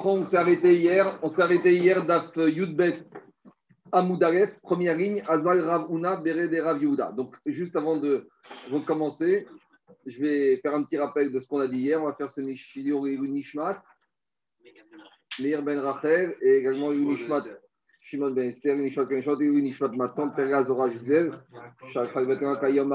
reprend, on s'est arrêté hier. On s'est arrêté hier d'Af Yudbet Amoudaref, première ligne, Azal Rav Una, Bere Rav. Donc, juste avant de recommencer, je vais faire un petit rappel de ce qu'on a dit hier. On va faire ce Nishmat, Meir Ben Rachel et également Nishmat Shimon Ben Esther, Nishmat Shot, Nishmat Matan, Pera Zora Gisèle, Shachal Ben Kayom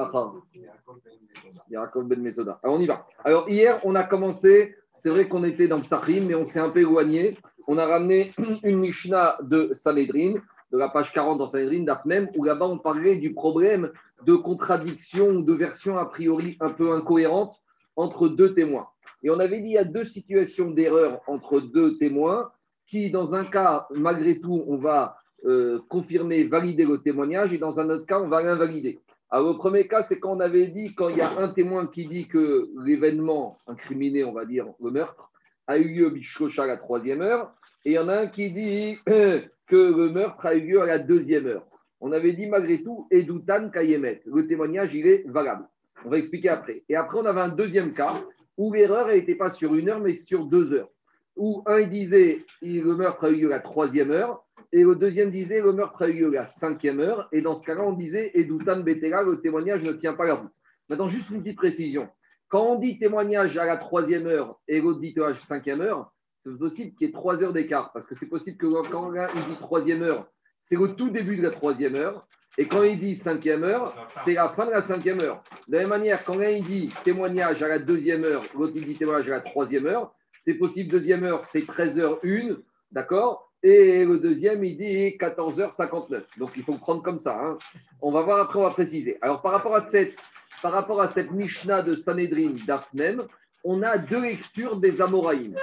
Yaakov Ben Mesoda. Alors, on y va. Alors, hier, on a commencé, c'est vrai qu'on était dans Psachim, mais on s'est un peu éloigné. On a ramené une Mishnah de Sanhedrin de la page 40 dans Sanhedrin, d'Apnem, où là-bas on parlait du problème de contradiction ou de version a priori un peu incohérente entre deux témoins. Et on avait dit il y a deux situations d'erreur entre deux témoins qui, dans un cas, malgré tout, on va euh, confirmer, valider le témoignage, et dans un autre cas, on va l'invalider. Alors, le premier cas, c'est quand on avait dit, quand il y a un témoin qui dit que l'événement incriminé, on va dire, le meurtre, a eu lieu à la troisième heure, et il y en a un qui dit que le meurtre a eu lieu à la deuxième heure. On avait dit malgré tout, Edoutan Kayemet. Le témoignage, il est valable. On va expliquer après. Et après, on avait un deuxième cas où l'erreur n'était pas sur une heure, mais sur deux heures. Où un disait le meurtre a eu lieu à la troisième heure, et le deuxième disait le meurtre a eu lieu la cinquième heure. Et dans ce cas-là, on disait Edoutan Betela, le témoignage ne tient pas la route. Maintenant, juste une petite précision. Quand on dit témoignage à la troisième heure et l'autre dit la cinquième heure, c'est possible qu'il y ait trois heures d'écart, parce que c'est possible que quand il dit troisième heure, c'est au tout début de la troisième heure, et quand il dit cinquième heure, c'est la fin de la cinquième heure. De la même manière, quand il dit témoignage à la deuxième heure, l'autre dit témoignage à la troisième heure, c'est possible, deuxième heure, c'est 13h01, d'accord? Et le deuxième, il dit 14h59. Donc il faut prendre comme ça. Hein. On va voir après, on va préciser. Alors par rapport à cette, par rapport à cette Mishnah de Sanhedrin d'Afnem, on a deux lectures des Amoraïm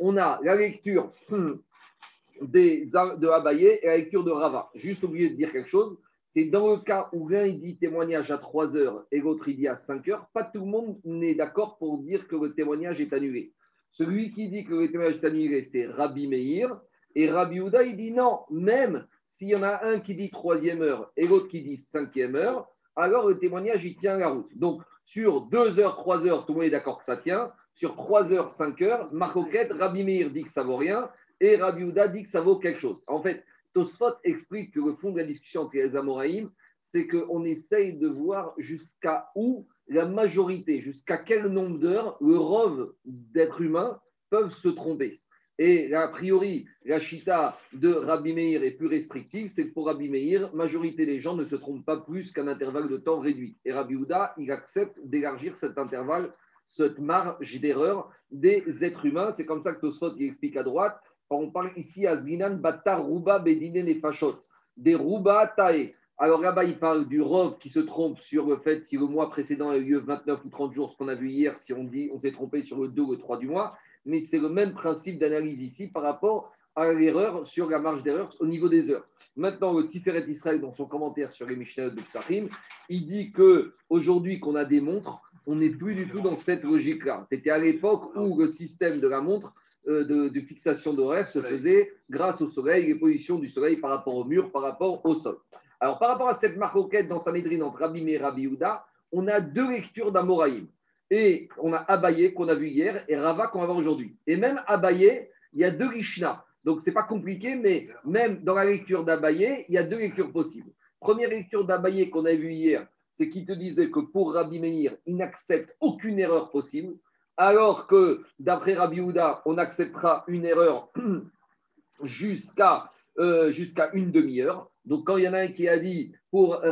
on a la lecture des, de Abaye et la lecture de Rava. Juste oublié de dire quelque chose, c'est dans le cas où l'un dit témoignage à 3 heures et l'autre il dit à 5 heures, pas tout le monde n'est d'accord pour dire que le témoignage est annulé. Celui qui dit que le témoignage est annulé, c'est Rabbi Meir. Et Rabbi Houda, il dit non, même s'il y en a un qui dit troisième heure et l'autre qui dit cinquième heure, alors le témoignage, il tient la route. Donc, sur 2 heures, 3 heures, tout le monde est d'accord que ça tient sur 3 heures, 5 heures, Marcoquette, Rabbi Meir dit que ça vaut rien et Rabbi Houda dit que ça vaut quelque chose. En fait, Tosfot explique que le fond de la discussion entre les Amoraïm, c'est qu'on essaye de voir jusqu'à où la majorité, jusqu'à quel nombre d'heures le rove d'êtres humains peuvent se tromper. Et a priori, la chita de Rabbi Meir est plus restrictive, c'est que pour Rabbi Meir, majorité des gens ne se trompent pas plus qu'un intervalle de temps réduit. Et Rabbi Houda, il accepte d'élargir cet intervalle cette marge d'erreur des êtres humains. C'est comme ça que Tosfot explique à droite. On parle ici à Zinan Batar Ruba Bedine Nefashot, des Ruba Tae. Alors là-bas, il parle du Rov qui se trompe sur le fait si le mois précédent a eu lieu 29 ou 30 jours, ce qu'on a vu hier, si on dit on s'est trompé sur le 2 ou le 3 du mois. Mais c'est le même principe d'analyse ici par rapport à l'erreur sur la marge d'erreur au niveau des heures. Maintenant, le Tiferet Israël, dans son commentaire sur les Mishnah de Psachim, il dit que aujourd'hui qu'on a des montres, on n'est plus du tout dans cette logique-là. C'était à l'époque où le système de la montre euh, de, fixation d'horaire se faisait grâce au soleil, les positions du soleil par rapport au mur, par rapport au sol. Alors, par rapport à cette marquette dans Sanhedrin entre Rabbi et Rabbi Houda, on a deux lectures d'Amoraïm. Et on a Abaye qu'on a vu hier et Rava qu'on va voir aujourd'hui. Et même Abaye, il y a deux Rishna. Donc, ce n'est pas compliqué, mais même dans la lecture d'Abaye, il y a deux lectures possibles. Première lecture d'Abaye qu'on a vue hier, c'est qu'il te disait que pour Rabbi Meir, il n'accepte aucune erreur possible, alors que d'après Rabbi Houda, on acceptera une erreur jusqu'à euh, jusqu'à une demi-heure. Donc, quand il y en a un qui a dit pour,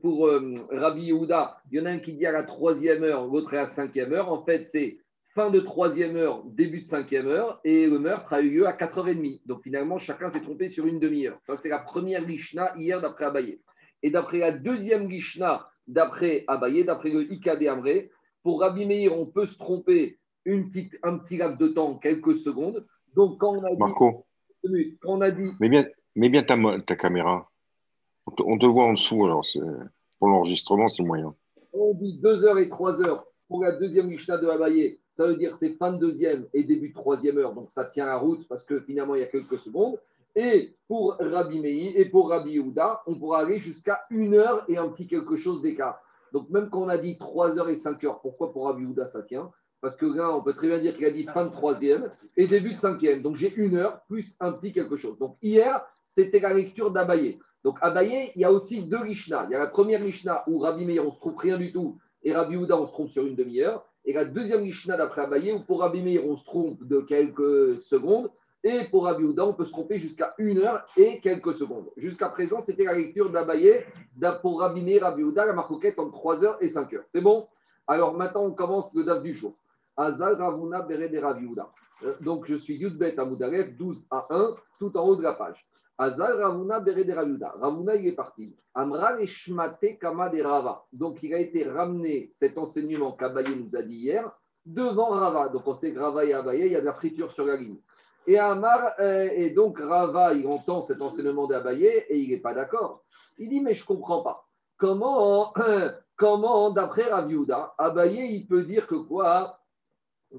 pour euh, Rabbi Yehuda, il y en a un qui dit à la troisième heure, l'autre à la cinquième heure, en fait, c'est fin de troisième heure, début de cinquième heure, et le meurtre a eu lieu à 4h30. Donc, finalement, chacun s'est trompé sur une demi-heure. Ça, c'est la première Gishna hier d'après Abaye. Et d'après la deuxième Gishna d'après Abaye, d'après le Ikade Amré. Pour Rabbi Meir, on peut se tromper une petite, un petit laps de temps, quelques secondes. Donc, quand on a dit. Marco. Quand on a dit. Mais bien, mais bien ta, ta caméra. On te, voit en dessous, alors pour l'enregistrement, c'est moyen. On dit 2 heures et 3 heures pour la deuxième Mishnah de Abaye. Ça veut dire c'est fin de deuxième et début de troisième heure. Donc, ça tient la route parce que finalement, il y a quelques secondes. Et pour Rabbi Meir et pour Rabbi Yehuda, on pourra aller jusqu'à une heure et un petit quelque chose d'écart. Donc même quand on a dit 3 heures et 5 heures, pourquoi pour Rabbi Yehuda ça tient? Parce que là, on peut très bien dire qu'il a dit fin de troisième et début de cinquième. Donc j'ai une heure plus un petit quelque chose. Donc hier, c'était la lecture d'Abaye. Donc Abaye, il y a aussi deux Lishna. Il y a la première Lishna où Rabbi Meir, on se trouve rien du tout, et Rabbi Houda, on se trompe sur une demi-heure. Et la deuxième Lishna d'après Abaye, où pour Rabbi Meir, on se trompe de quelques secondes. Et pour Rabbi Houda, on peut se tromper jusqu'à une heure et quelques secondes. Jusqu'à présent, c'était la lecture d'Abaye pour Rabbi Meir, Rabbi Houda, la marcoquette entre 3 heures et 5 heures. C'est bon? Alors maintenant, on commence le DAF du jour. Azal Ravuna Bere de Rabbi Houda. Euh, donc, je suis Yudbet à 12 à 1, tout en haut de la page. Azal Ravuna Bere de Rabbi Houda. Ravuna, il est parti. Amra Eshmate Kama Rava. Donc, il a été ramené, cet enseignement qu'Abaye nous a dit hier, devant Rava. Donc, on sait que Rava et Abaye, il y a de la friture sur la ligne. Et Amar, euh, et donc Rava, il entend cet enseignement d'Abaye et il n'est pas d'accord. Il dit, mais je ne comprends pas. Comment, comment d'après Raviuda, Abaye, il peut dire que quoi?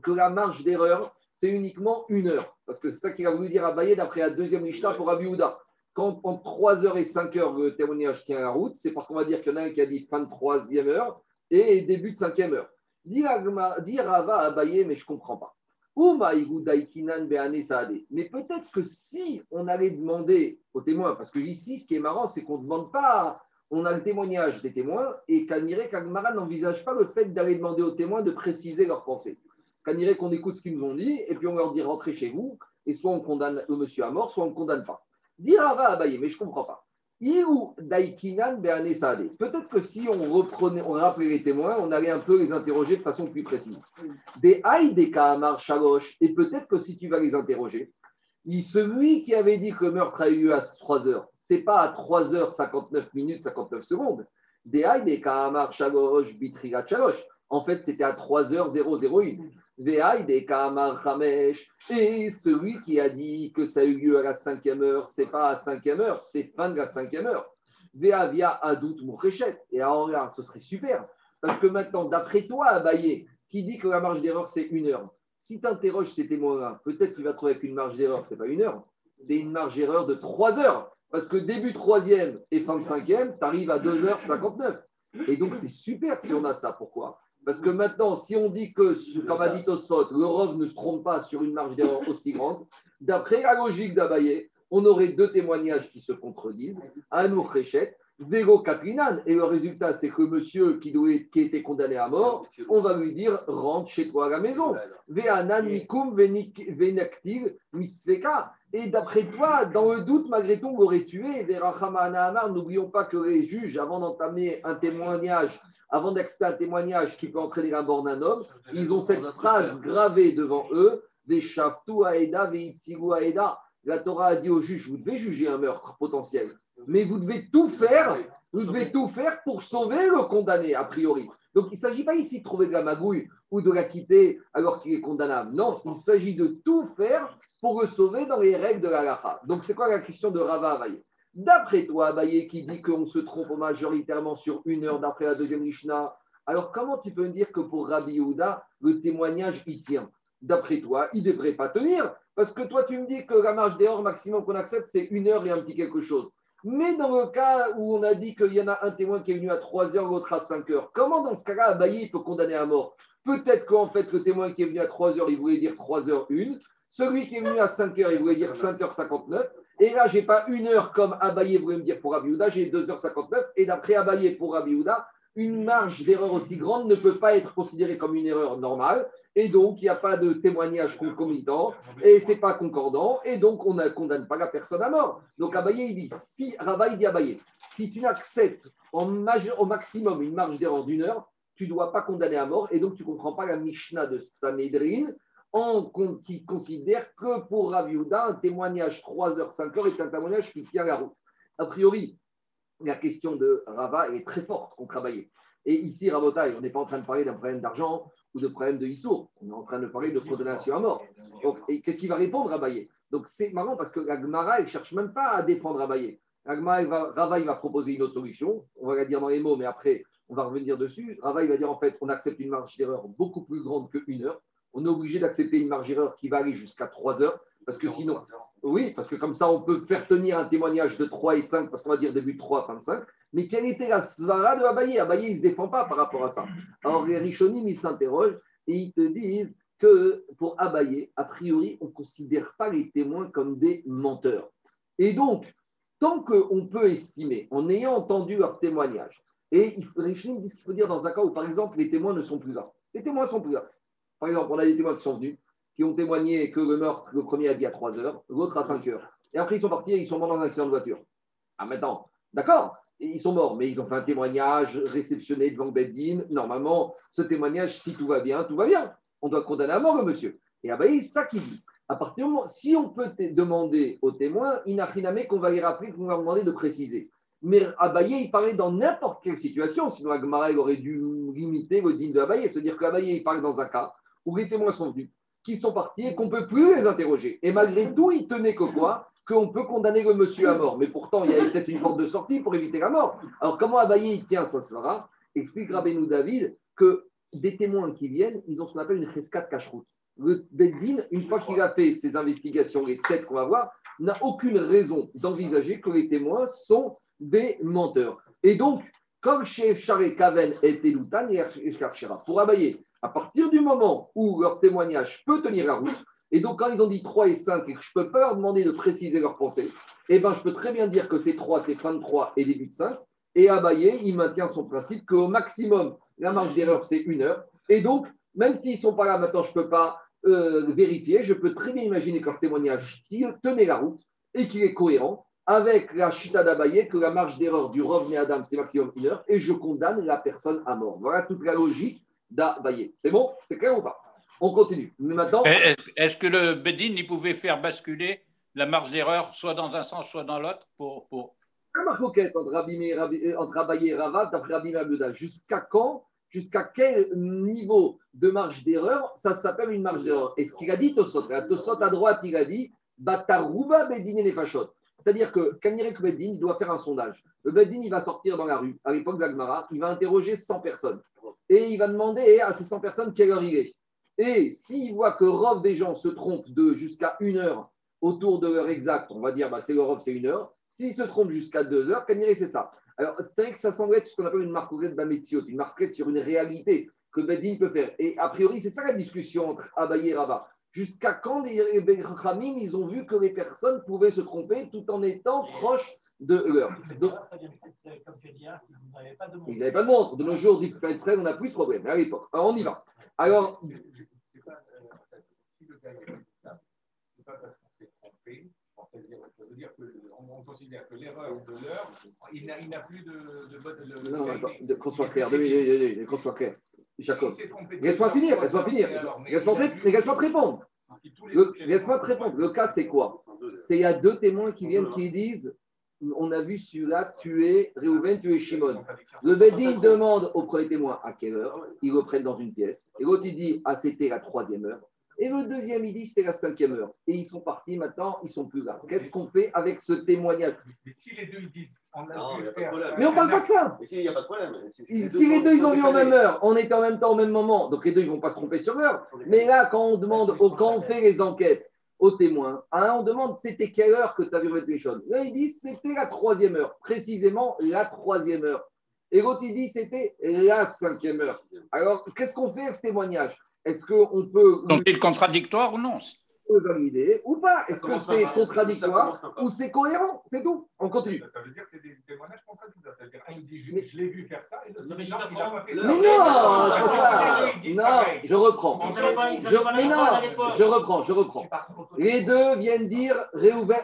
Que la marge d'erreur, c'est uniquement une heure. Parce que c'est ça qu'il a voulu dire Abaye d'après la deuxième Mishnah pour Raviuda. Quand en 3 heures et 5 heures, le témoignage tient la route, c'est parce qu'on va dire qu'il y en a un qui a dit fin de troisième heure et début de cinquième heure. Dit Rava Abaye, mais je ne comprends pas. Mais peut-être que si on allait demander aux témoins, parce que ici, ce qui est marrant, c'est qu'on ne demande pas, on a le témoignage des témoins, et Kanire Kagmara n'envisage pas le fait d'aller demander aux témoins de préciser leurs pensées. Kanire qu'on écoute ce qu'ils nous ont dit, et puis on leur dit rentrez chez vous, et soit on condamne le monsieur à mort, soit on ne condamne pas. Dire Ava Abaye, mais je ne comprends pas. Peut-être que si on reprenait, on rappelait les témoins, on allait un peu les interroger de façon plus précise. Des Haï, des Kahamar, Shalosh, et peut-être que si tu vas les interroger, celui qui avait dit que le meurtre a eu lieu à 3 heures, c'est pas à 3 heures 59 minutes 59 secondes. Des Haï, des Kahamar, Shalosh, Bitrigat, Shalosh. En fait, c'était à 3 heures 001. Et celui qui a dit que ça a eu lieu à la cinquième heure, c'est pas à cinquième heure, c'est fin de la cinquième heure. via Adout Et alors là, ce serait super. Parce que maintenant, d'après toi, Abaye, qui dit que la marge d'erreur, c'est une heure, si tu interroges ces témoins-là, peut-être qu'il va trouver qu'une marge d'erreur, c'est pas une heure, c'est une marge d'erreur de trois heures. Parce que début troisième et fin de cinquième, tu arrives à 2h59. Et donc, c'est super si on a ça. Pourquoi? Parce que maintenant, si on dit que, comme a dit Tosfot, le Rov ne se trompe pas sur une marge d'erreur aussi grande, d'après la logique d'Abaye, on aurait deux témoignages qui se contredisent, Anour Rechet, Vego Kaplinan. Et le résultat, c'est que monsieur qui, doit, qui était condamné à mort, on va lui dire rentre chez toi à la maison. Ve'anan mikum venaktil misfeka. Et d'après toi, dans le doute, malgré tout, on l'aurait tué. N'oublions pas que les juges, avant d'entamer un témoignage, avant d'accepter un témoignage qui peut entraîner la mort d'un homme, ils ont cette phrase gravée devant eux Aeda, Aeda. La Torah a dit aux juges Vous devez juger un meurtre potentiel, mais vous devez tout faire, vous devez tout faire pour sauver le condamné, a priori. Donc il ne s'agit pas ici de trouver de la magouille ou de la quitter alors qu'il est condamnable. Non, il s'agit de tout faire pour le sauver dans les règles de la lacha. Donc c'est quoi la question de Rava Avaye D'après toi, Abaye, qui dit qu'on se trompe majoritairement sur une heure d'après la deuxième Mishnah, alors comment tu peux me dire que pour Rabbi Yehuda, le témoignage y tient? D'après toi, il ne devrait pas tenir, parce que toi, tu me dis que la marge d'erreur maximum qu'on accepte, c'est une heure et un petit quelque chose. Mais dans le cas où on a dit qu'il y en a un témoin qui est venu à 3 heures, l'autre à 5 heures, comment dans ce cas-là, Abaye peut condamner à mort? Peut-être qu'en fait, le témoin qui est venu à 3 heures, il voulait dire 3 heures 1. Celui qui est venu à 5 heures, il voulait dire 5h59. Et là, je n'ai pas une heure comme Abaye voulait me dire pour Abiouda, j'ai 2h59. Et d'après Abaye pour Abiouda, une marge d'erreur aussi grande ne peut pas être considérée comme une erreur normale. Et donc, il n'y a pas de témoignage concomitant, et ce n'est pas concordant, et donc on ne condamne pas la personne à mort. Donc Abaye, il dit, si, dit si tu acceptes au maximum une marge d'erreur d'une heure, tu ne dois pas condamner à mort, et donc tu ne comprends pas la Mishnah de Sanhedrin, qui considère que pour Raviuda, un témoignage 3 heures, 5 heures est un témoignage qui tient la route. A priori, la question de Rava est très forte contre Abaye. Et ici, Rabotaï, on n'est pas en train de parler d'un problème d'argent ou de problème de Issour. On est en train de parler de condamnation à mort. Et qu'est-ce qu'il va répondre Abaye? Donc, c'est marrant parce que la Gemara, elle ne cherche même pas à défendre Abaye. La va, Rava, il va proposer une autre solution. On va la dire dans les mots, mais après, on va revenir dessus. Rava, il va dire en fait, on accepte une marge d'erreur beaucoup plus grande qu'une heure on est obligé d'accepter une marge d'erreur qui va aller jusqu'à 3 heures, parce que sinon, oui, parce que comme ça, on peut faire tenir un témoignage de 3 et 5, parce qu'on va dire début de 3, fin de 5. Mais quelle était la svara de Abaye? Abaye, il ne se défend pas par rapport à ça. Alors, les Rishonim, ils s'interrogent, et ils te disent que pour Abaye, a priori, on ne considère pas les témoins comme des menteurs. Et donc, tant qu'on peut estimer, en ayant entendu leur témoignage, et les disent qu'il faut dire dans un cas où, par exemple, les témoins ne sont plus là. Les témoins sont plus là. Par exemple, on a des témoins qui sont venus, qui ont témoigné que le meurtre, le premier a dit à 3 heures, l'autre à 5 heures. Et après, ils sont partis et ils sont morts dans un accident de voiture. Ah, maintenant, d'accord, ils sont morts, mais ils ont fait un témoignage réceptionné devant Beddin. Normalement, ce témoignage, si tout va bien, tout va bien. On doit condamner à mort le monsieur. Et c'est ça qu'il dit. À partir du moment, si on peut demander il n'a rien qu'on va les rappeler, qu'on va demander de préciser. Mais Abaye, il parlait dans n'importe quelle situation, sinon Agmara, aurait dû limiter le digne de Abaye, c'est-à-dire qu'Abaye, il parle dans un cas où les témoins sont venus, qui sont partis et qu'on ne peut plus les interroger. Et malgré tout, il tenait que quoi? Qu'on peut condamner le monsieur à mort. Mais pourtant, il y avait peut-être une porte de sortie pour éviter la mort. Alors, comment Abaye, tient, ça sera Explique Rabbeinu David que des témoins qui viennent, ils ont ce qu'on appelle une rescate cache-route. Le Beddin, une fois qu'il a fait ses investigations, les sept qu'on va voir, n'a aucune raison d'envisager que les témoins sont des menteurs. Et donc, comme chez Charé Kaven et Teloutan pour Abaye, à partir du moment où leur témoignage peut tenir la route, et donc quand ils ont dit 3 et 5 et que je ne peux pas leur demander de préciser leur pensée, eh ben, je peux très bien dire que c'est 3, c'est fin de 3 et début de 5. Et Abaye, il maintient son principe qu'au maximum, la marge d'erreur, c'est une heure. Et donc, même s'ils ne sont pas là maintenant, je ne peux pas euh, vérifier, je peux très bien imaginer que leur témoignage tenait la route et qu'il est cohérent avec la chita d'Abaye que la marge d'erreur du Rov Adam, c'est maximum une heure, et je condamne la personne à mort. Voilà toute la logique d'Abaye. C'est bon? C'est clair ou pas? On continue. Mais maintenant. Est-ce que le Bedin, il pouvait faire basculer la marge d'erreur soit dans un sens, soit dans l'autre pour, pour... La entre, entre Abaye et Rava, d'après Rabbi jusqu'à quand Jusqu'à quel niveau de marge d'erreur ça s'appelle une marge d'erreur? Et ce qu'il a dit, Tosot, Tosot à droite, il a dit Batarouba Bedin et Nefashot. C'est-à-dire que Kanirek Beddin, il doit faire un sondage. Le Beddin, il va sortir dans la rue, à l'époque d'Agmara, il va interroger 100 personnes. Et il va demander à ces 100 personnes quelle heure il est. Et s'il voit que Rov des gens se trompent de jusqu'à une heure autour de l'heure exacte, on va dire bah, c'est le c'est une heure. S'il se trompe jusqu'à deux heures, Kanirek, c'est ça. Alors, c'est vrai que ça semble être ce qu'on appelle une marque de Bametziot, une marque sur une réalité que Beddin peut faire. Et a priori, c'est ça la discussion entre Abaye et Rabat. Jusqu'à quand les Bechamim, ils ont vu que les personnes pouvaient se tromper tout en étant proches de l'heure. Ils n'avaient pas de montre. De nos jours, dit on n'a plus de problème. À l'époque. Alors, on y va. Alors. Si le gars c'est pas parce qu'on s'est trompé. Ça veut dire qu'on considère que l'erreur de l'heure, il n'a plus de. de, de, non, qu'on soit clair. Qu'on soit clair. Jacob. Laisse-moi finir, laisse-moi finir. Laisse-moi te répondre. Laisse-moi te répondre. Le cas, c'est quoi? C'est il y a deux témoins qui viennent qui disent on a vu celui-là tuer Réhouven, tuer Shimon. Le Bedin demande au premier témoin à quelle heure, ils le prennent dans une pièce. Et l'autre, il dit ah, c'était la troisième heure. Et le deuxième, il dit c'était la cinquième heure. Et ils sont partis maintenant, ils sont plus là. Qu'est-ce qu'on fait avec ce témoignage? Mais si les deux ils disent on a non, Mais on parle pas de ça. Mais il n'y a pas de problème. Si, les deux ils ont vu en même heure, on était en même temps au même moment, donc les deux ils vont pas se tromper sur l'heure. Mais là, quand on demande, quand on fait les enquêtes aux témoins, hein, on demande c'était quelle heure que tu as vu les choses. Là, ils disent c'était la troisième heure, précisément la troisième heure. Et l'autre, il dit c'était la cinquième heure. Alors, qu'est-ce qu'on fait avec ce témoignage? Est-ce qu'on peut. Sont-ils contradictoires ou non? Valider ou pas Est-ce que c'est contradictoire ou c'est cohérent? C'est tout. On continue. Ça veut dire que c'est des témoignages contradictoires. Ça veut dire un dit je, l'ai vu faire ça et l'autre dit non, il n'a pas fait ça. Mais non, c'est ça. Non, je reprends. Je, mais non, je reprends, je reprends. Les deux viennent dire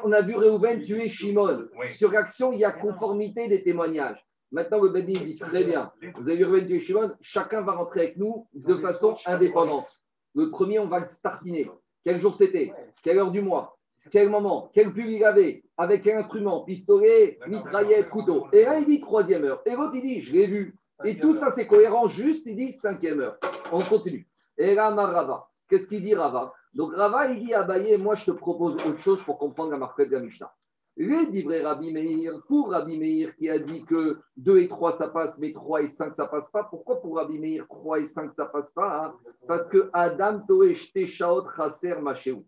on a vu Réhouven tuer Shimon. Sur l'action, il y a conformité des témoignages. Maintenant, le Bedi dit très bien, vous avez vu Reuven et Shimon, chacun va rentrer avec nous de façon indépendante. Le premier, on va le startiner. Quel jour c'était Quelle heure du mois Quel moment Quel pull il avait Avec quel instrument Pistolet, mitraillette, couteau. Et là, il dit troisième heure. Et l'autre, il dit, je l'ai vu. Et tout ça, c'est cohérent, juste, il dit cinquième heure. On continue. Et là, Rava. Qu'est-ce qu'il dit Rava? Donc Rava, il dit à moi, je te propose autre chose pour comprendre la marque de la Mishnah. Les Rabbi Meir, pour Rabbi Meir qui a dit que 2 et 3 ça passe, mais 3 et 5 ça passe pas, pourquoi pour Rabbi Meir 3 et 5 ça passe pas hein? Parce que Adam Toesh Teshaot Chaser Machéou.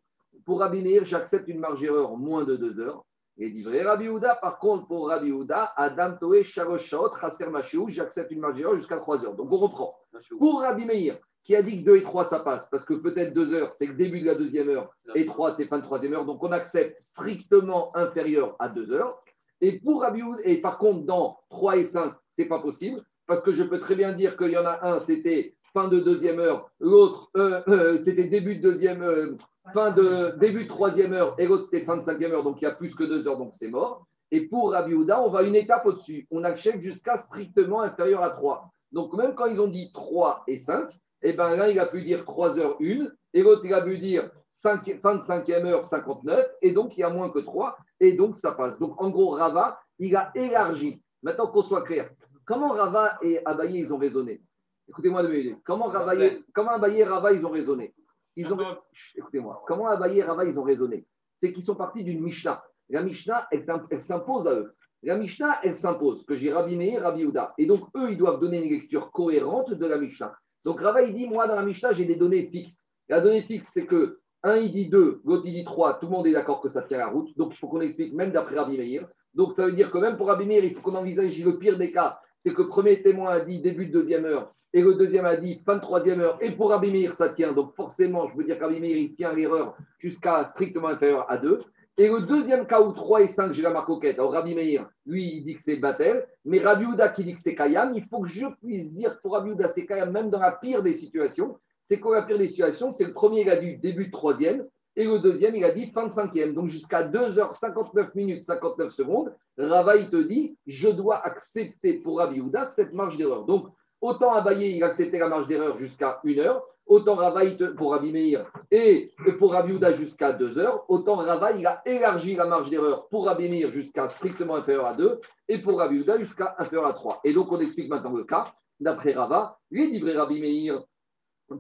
Pour Rabbi Meir, j'accepte une marge erreur moins de 2 heures. Et divrei Rabbi Houda, par contre, pour Rabbi Houda, Adam Toesh Shaot Chaser Machéou, j'accepte une marge erreur jusqu'à 3 heures. Donc on reprend. Pour Rabbi Meir, qui a dit que 2 et 3, ça passe Parce que peut-être 2 heures, c'est le début de la deuxième heure, et 3, c'est fin de troisième heure. Donc, on accepte strictement inférieur à 2 heures. Et pour Rabbi et par contre, dans 3 et 5, c'est pas possible, parce que je peux très bien dire qu'il y en a un, c'était fin de deuxième heure, l'autre, euh, euh, c'était début de deuxième, euh, fin de début de troisième heure, et l'autre, c'était fin de cinquième heure, donc il y a plus que 2 heures, donc c'est mort. Et pour Rabbi Yehuda, on va une étape au-dessus. On accepte jusqu'à strictement inférieur à 3. Donc, même quand ils ont dit 3 et 5, et ben là, il a pu dire 3 heures 1, et l'autre, il a pu dire 5, fin de cinquième heure 59, et donc il y a moins que 3, et donc ça passe. Donc, en gros, Rava, il a élargi. Maintenant qu'on soit clair, comment Rava et Abaye, ils ont raisonné? Écoutez-moi deux minutes. Comment, Ravaillé- comment Abaye et Rava, ils ont raisonné? Ils ont... Chut, Écoutez-moi. Comment Abaye et Rava, ils ont raisonné? C'est qu'ils sont partis d'une Mishnah. La Mishnah, elle, s'impose à eux. La Mishnah, elle s'impose, que j'ai Rabbi Meir, Rabbi Yehuda. Et donc, eux, ils doivent donner une lecture cohérente de la Mishnah. Donc, Rava, il dit, moi, dans la Mishnah, j'ai des données fixes. La donnée fixe, c'est que un, il dit 2, l'autre, il dit 3. Tout le monde est d'accord que ça tient la route. Donc, il faut qu'on explique, même d'après Rabbi Meir. Donc, ça veut dire que même pour Rabbi il faut qu'on envisage le pire des cas. C'est que le premier témoin a dit début de deuxième heure et le deuxième a dit fin de troisième heure. Et pour Rabbi ça tient. Donc, forcément, je veux dire que Rabbi Meir, il tient l'erreur jusqu'à strictement inférieur à 2. Et le deuxième cas où 3 et 5, j'ai la marque au quête. Alors, Rabbi Meir, lui, il dit que c'est Batel. Mais Rabbi Houda qui dit que c'est Kayam, il faut que je puisse dire pour Rabbi Houda, c'est Kayam, même dans la pire des situations. C'est quoi la pire des situations? C'est le premier, il a dit début de troisième. Et le deuxième, il a dit fin de cinquième. Donc, jusqu'à 2h59 minutes 59 secondes, Rava, il te dit, je dois accepter pour Rabbi Houda cette marge d'erreur. Donc, autant Abaye, il a accepté la marge d'erreur jusqu'à 1 heure, autant Rava, pour Rabbi Meir et pour Rabbi Houda jusqu'à 2 heures, autant Rava, il a élargi la marge d'erreur pour Rabbi Meir jusqu'à strictement inférieur à 2 et pour Rabbi Houda jusqu'à inférieur à 3. Et donc, on explique maintenant le cas, d'après Rava, les livrés Rabbi Meir,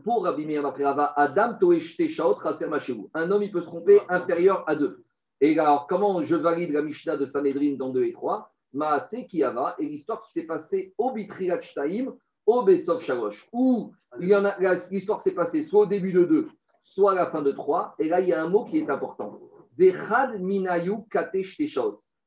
pour Rabbi Meir, d'après Rava, Adam. Un homme, il peut se tromper inférieur à 2. Et alors, comment je valide la Mishnah de Sanhedrin dans 2 et 3 Maasé Kiava et l'histoire qui s'est passée au Bitriat Shtaim, au où l'histoire s'est passée soit au début de 2, soit à la fin de 3. Et là, il y a un mot qui est important. Vechad.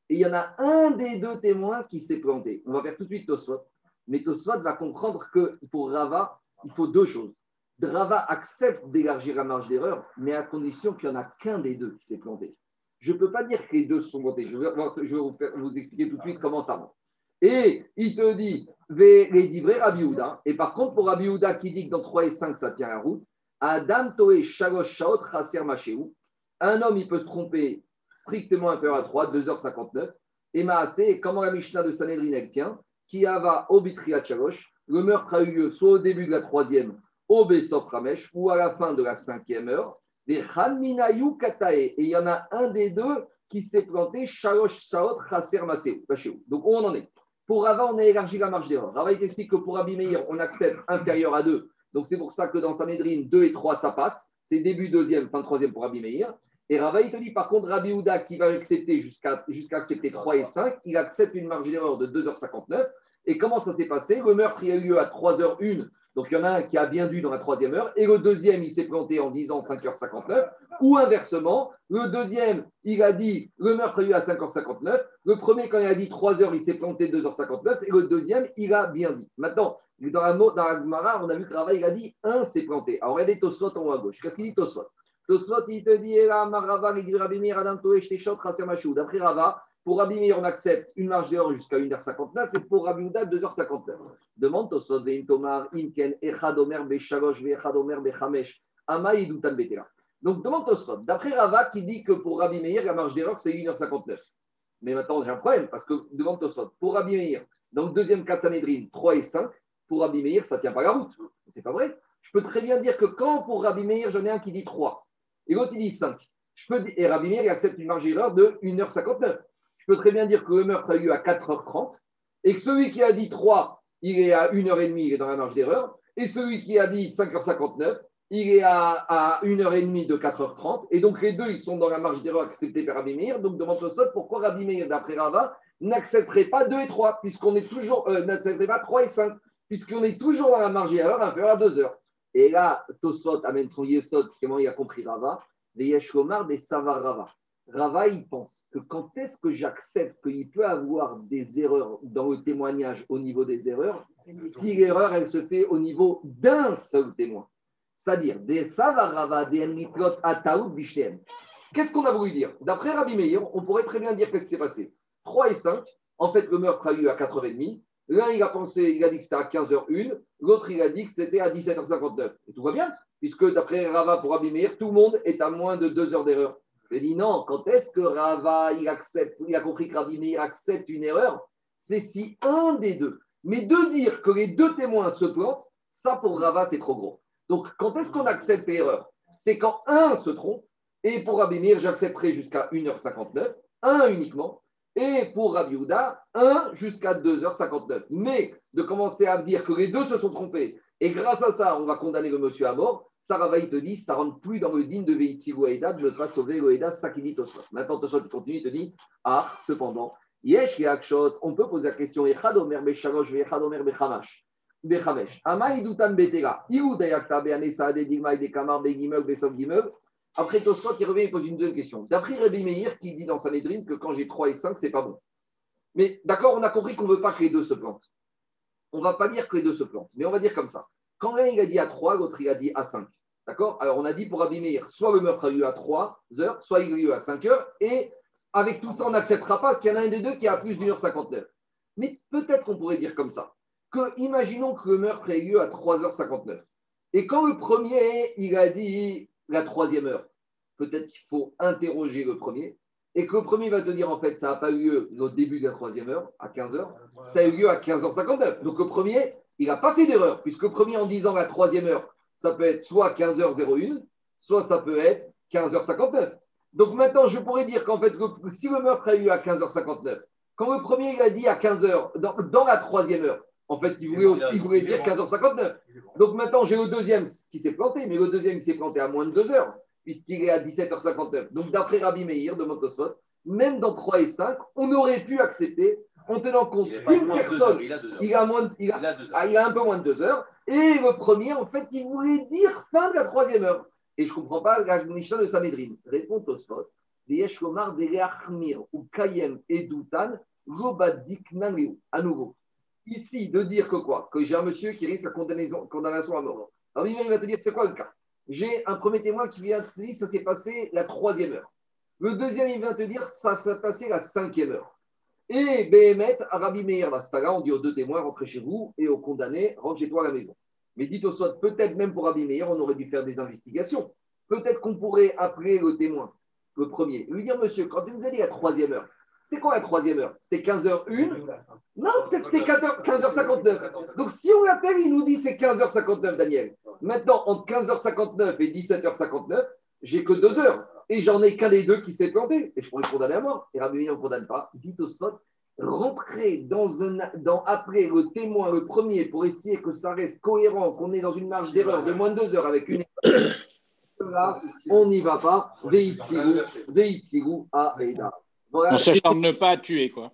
Et il y en a un des deux témoins qui s'est planté. On va faire tout de suite Tosfot. Mais Tosfot va comprendre que pour Rava, il faut deux choses. Rava accepte d'élargir la marge d'erreur, mais à condition qu'il n'y en a qu'un des deux qui s'est planté. Je ne peux pas dire que les deux sont plantés. Je vais, vous, vous expliquer tout de suite comment ça marche. Et il te dit, les divrei Rabbi. Et par contre, pour Rabbi Yehuda qui dit que dans 3 et 5, ça tient la route, Adam Toe Shalosh Shaot Chaser Machéou. Un homme, il peut se tromper strictement inférieur à 3, 2h59. Et Maasé, comment la Mishnah de Sanhedrin tient, qui ava obitriat Shalosh. Le meurtre a eu lieu soit au début de la troisième, au Bessof Ramesh, ou à la fin de la cinquième heure. Des Hanminayu Katae. Et il y en a un des deux qui s'est planté, Shalosh Shaot Chaser Machéou. Donc, où on en est pour Rava, on a élargi la marge d'erreur. Rava, il t'explique que pour Rabbi Meir, on accepte inférieur à 2. Donc, c'est pour ça que dans Sanhedrin, 2 et 3, ça passe. C'est début deuxième, fin troisième pour Rabbi Meir. Et Rava, te dit, par contre, Rabbi Houda, qui va accepter jusqu'à accepter 3 et 5, il accepte une marge d'erreur de 2h59. Et comment ça s'est passé? Le meurtre, a eu lieu à 3h01. Donc, il y en a un qui a bien dû dans la troisième heure. Et le deuxième, il s'est planté en disant 5h59. Ou inversement, le deuxième, il a dit le meurtre a eu à 5h59. Le premier, quand il a dit 3h, il s'est planté 2h59. Et le deuxième, il a bien dit. Maintenant, dans la, dans la on a vu que Rava, il a dit 1 s'est planté. Alors, regardez Tosfot en haut à gauche. Qu'est-ce qu'il dit Tosfot? Tosfot, il te dit. D'après Rava, pour Rabbi Meir, on accepte une marge d'erreur jusqu'à 1h59 et pour Rabbi Houda, 2h59. Demande Tosfot, Veim Tomar, Imken, Echadomer, Bechamesh, Amaïd. Donc, demande. D'après Rava, qui dit que pour Rabbi Meir, la marge d'erreur, c'est 1h59. Mais maintenant, j'ai un problème parce que demande Tosfot. Pour Rabbi Meir, le deuxième cas de Sanhedrin, 3 et 5, pour Rabbi Meir, ça ne tient pas la route. C'est pas vrai. Je peux très bien dire que quand pour Rabbi Meir, j'en ai un qui dit 3 et l'autre il dit 5. Je peux, dire- et Rabbi Meir, il accepte une marge d'erreur de 1h59. Je peux très bien dire que le meurtre a eu lieu à 4h30 et que celui qui a dit 3, il est à 1h30, il est dans la marge d'erreur. Et celui qui a dit 5h59, il est à, à 1h30 de 4h30. Et donc les deux, ils sont dans la marge d'erreur acceptée par Rabbi Meir. Donc demande Tosot pourquoi Rabbi Meir, d'après Rava, n'accepterait pas 2 et 3, puisqu'on est toujours, euh, n'accepterait pas 3 et 5, puisqu'on est toujours dans la marge d'erreur inférieure à 2 heures. Et là, Tosot amène son Yesod, comment il a compris Rava, des Yeshomar, des Savar Rava. Rava, il pense que quand est-ce que j'accepte qu'il peut avoir des erreurs dans le témoignage au niveau des erreurs, si l'erreur, elle se fait au niveau d'un seul témoin. C'est-à-dire, des Savarava, des Bishtem. Qu'est-ce qu'on a voulu dire? D'après Rabbi Meir, on pourrait très bien dire qu'est-ce qui s'est passé. 3 et 5, en fait, le meurtre a eu à 4h30. L'un, il a pensé, il a dit que c'était à 15h01, l'autre, il a dit que c'était à 17h59. Et tout va bien, puisque d'après Rava pour Rabbi Meir, tout le monde est à moins de 2 heures d'erreur. Je dit non, quand est-ce que Rava, il, accepte, il a compris que Rabbi Meir accepte une erreur? C'est si un des deux. Mais de dire que les deux témoins se plantent, ça pour Rava, c'est trop gros. Donc, quand est-ce qu'on accepte l'erreur? C'est quand un se trompe, et pour Rabbi Meir, j'accepterai jusqu'à 1h59, un uniquement, et pour Rabbi Houda, 1 jusqu'à 2h59. Mais de commencer à dire que les deux se sont trompés et grâce à ça, on va condamner le monsieur à mort, Sarah il te dit, ça rentre plus dans le digne de Veitivu Aïda de ne pas sauver le Aïda, ça qui dit Tosfot. Maintenant, Tosfot continue, il te dit, ah, cependant, Yesh Yakshot, on peut poser la question, Echadomer Beshalosh, Echadomer Bechamash. Bechamesh. Ama Idutan Betera, Iuda Yakta Beanesa, Digma, Kamar, Begimel, Besov après Tosfot, il revient et pose une deuxième question. D'après Rabbi Meir, qui dit dans sa Sanhedrin que quand j'ai 3 et 5, c'est pas bon. Mais d'accord, on a compris qu'on ne veut pas que les deux se plantent. On ne va pas dire que les deux se plantent, mais on va dire comme ça. Quand l'un il a dit à 3, l'autre il a dit à 5. D'accord? Alors on a dit pour Rabbi Meir, soit le meurtre a eu à 3 heures, soit il a eu à 5 heures, et avec tout ça, on n'acceptera pas parce qu'il y en a un des deux qui a plus d'une heure 59. Mais peut-être qu'on pourrait dire comme ça, que imaginons que le meurtre ait lieu à 3h59. Et quand le premier, il a dit la troisième heure. Peut-être qu'il faut interroger le premier et que le premier va te dire en fait, ça n'a pas eu lieu au début de la troisième heure, à 15h, ça a eu lieu à 15h59. Donc le premier, il n'a pas fait d'erreur, puisque le premier en disant la troisième heure, ça peut être soit 15h01, soit ça peut être 15h59. Donc maintenant, je pourrais dire qu'en fait, si le meurtre a eu à 15h59, quand le premier il a dit à 15h, dans la troisième heure, en fait, il voulait, dire 15h59. Donc maintenant, j'ai le deuxième qui s'est planté, mais le deuxième s'est planté à moins de 2 heures, puisqu'il est à 17h59. Donc d'après Rabbi Meir de Montosot, même dans 3 et 5, on aurait pu accepter en tenant compte qu'une personne, il, a moins il, a, ah, il a un peu moins de 2 heures, et le premier, en fait, il voulait dire fin de la troisième heure. Et je ne comprends pas la Mishnah de Sanhedrin. Répond Tosfot. ou Kayem et Doutan, à nouveau ici de dire que quoi? Que j'ai un monsieur qui risque la condamnation, à mort. Alors il va te dire, c'est quoi le cas? J'ai un premier témoin qui vient te dire, ça s'est passé la troisième heure. Le deuxième, il vient te dire, ça s'est passé la cinquième heure. Et Béhémet, Arabi Meir, là, c'est on dit aux deux témoins, rentrez chez vous, et aux condamnés, rentre chez toi à la maison. Mais dites au soit, peut-être même pour Arabi Meir, on aurait dû faire des investigations. Peut-être qu'on pourrait appeler le témoin, le premier, lui dire, monsieur, quand vous allez à la troisième heure, c'était quoi la troisième heure? C'était 15h01 Non, c'était 15h59. Donc si on l'appelle, il nous dit c'est 15h59, Daniel. Maintenant, entre 15h59 et 17h59, j'ai que deux heures. Et j'en ai qu'un des deux qui s'est planté. Et je pourrais condamner à mort. Et Rabbi on ne condamne pas. Dites au spot, rentrer dans un, dans, après le témoin, le premier, pour essayer que ça reste cohérent, qu'on est dans une marge d'erreur de moins de deux heures avec une Là, on n'y va pas. Veitsigu à Eda. On s'acharne pas à tuer, quoi.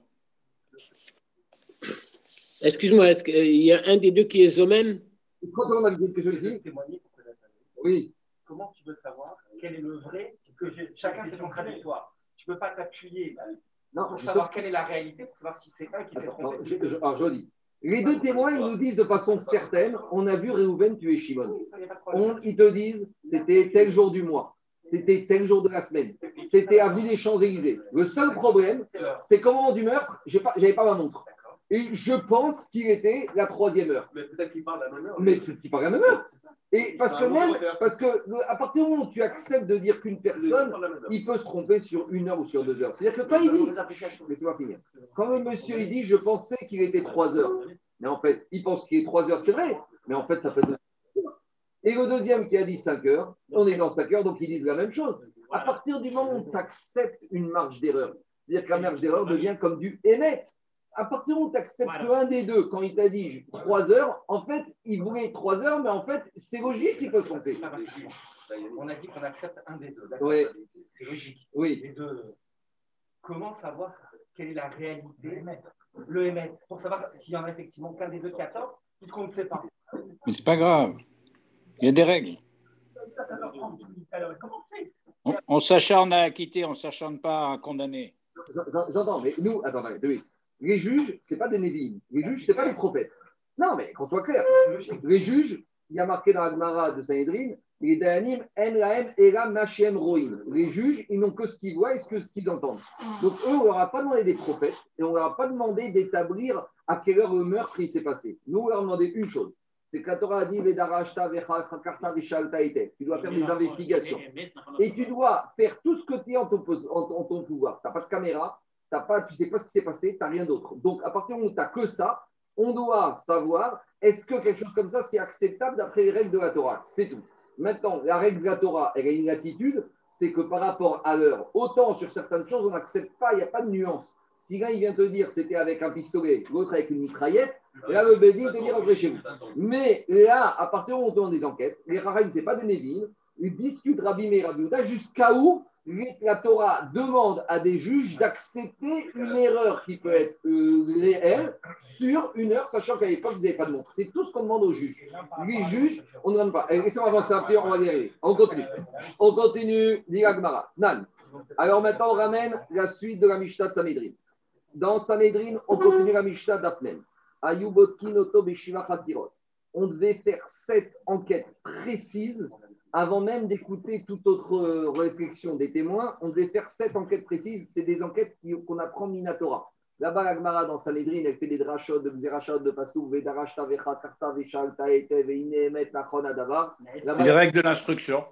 Excuse-moi, est-ce qu'il y a un des deux qui est Zomen? Quand on a une question ici. Oui. Comment tu veux savoir quel est le vrai Que chacun c'est contradictoire. Tu ne peux pas t'appuyer non, pour savoir quelle est la réalité, pour savoir si c'est un qui s'est trompé. Alors, je dis. Les deux témoins, ils nous disent de façon certaine on a vu Réhouven tuer Shimon. ils te disent c'était tel jour du mois c'était tel jour de la semaine. C'était avenue des Champs-Élysées. Le seul problème, c'est qu'au moment du meurtre, je n'avais pas ma montre. Et je pense qu'il était la troisième heure. Mais peut-être qu'il parle à la même heure. Mais peut-être qu'il parle à la même heure. Et parce que même, parce que à partir du moment où tu acceptes de dire qu'une personne, il peut se tromper sur une heure ou sur deux heures. C'est-à-dire que quand il dit, laissez-moi finir. Quand le monsieur il dit, je pensais qu'il était trois heures, mais en fait, il pense qu'il est trois heures, c'est vrai, mais en fait, ça peut être et le deuxième qui a dit 5 heures, on est dans 5 heures, donc ils disent la même chose. À partir du moment où tu acceptes une marge d'erreur, c'est-à-dire que la marge d'erreur devient comme du émet. À partir du moment où tu acceptes un des deux, quand il t'a dit 3 heures, en fait, il voulait 3 heures, mais en fait, c'est logique qu'il peut se penser. On a dit qu'on accepte un des deux. Oui. C'est logique. Oui. Les deux. Comment savoir quelle est la réalité Le émet. Pour savoir s'il y en a effectivement qu'un des deux qui a tort, puisqu'on ne sait pas. Mais c'est pas grave. Il y a des règles. On, s'acharne à acquitter, on ne s'acharne pas à condamner. J'entends, mais nous, attends, les juges, ce n'est pas des Névim. Les juges, ce n'est pas les prophètes. Non, mais qu'on soit clair, les juges, il y a marqué dans la Gemara de Sanhedrin, les Dayanim, Lahem, Elam, Machem, Roim. Les juges, ils n'ont que ce qu'ils voient et ce que- ce qu'ils entendent. Donc, eux, on ne leur a pas demandé des prophètes et on ne leur a pas demandé d'établir à quelle heure le meurtre s'est passé. Nous, on leur a demandé une chose c'est que la Torah a dit. Tu dois faire des investigations. Et tu dois faire tout ce que tu es en ton, en ton pouvoir. Tu n'as pas de caméra, pas, tu ne sais pas ce qui s'est passé, tu n'as rien d'autre. Donc, à partir du moment où tu n'as que ça, on doit savoir est-ce que quelque chose comme ça, c'est acceptable d'après les règles de la Torah? C'est tout. Maintenant, la règle de la Torah, elle a une attitude, c'est que par rapport à l'heure, autant sur certaines choses, on n'accepte pas, il n'y a pas de nuance. Si l'un, il vient te dire c'était avec un pistolet, l'autre avec une mitraillette, là, le Bédine te dit chez vous. Mais là, à partir du moment où on tourne des enquêtes, les Rahim, ce n'est pas des Névin, ils discutent Rabbi Meir jusqu'à où la Torah demande à des juges d'accepter une erreur qui peut être euh, réelle sur une heure, sachant qu'à l'époque, vous n'avez pas de montre. C'est tout ce qu'on demande aux juges. Les juges, on ne demande pas. Eh, Laissez-moi avancer un peu, on va y arriver. On continue. On continue, dit. Nan. Alors maintenant, on ramène la suite de la Mishnah de Sanhedrin. Dans Sanhedrin, on continue la Mishnah d'Apnem. Ayubotkin Oto Beshiva. On devait faire sept enquêtes précises avant même d'écouter toute autre euh, réflexion des témoins. On devait faire sept enquêtes précises. C'est des enquêtes qu'on apprend Minatora. Là-bas, la Gemara, dans Sanhedrin, elle fait des drachot, de Zerachot, de Pasou, Vedarashta, Vecha, Karta, Veshalta, Ete, Veinemet, Nachon, Adavar. Là-bas, Les règles de l'instruction.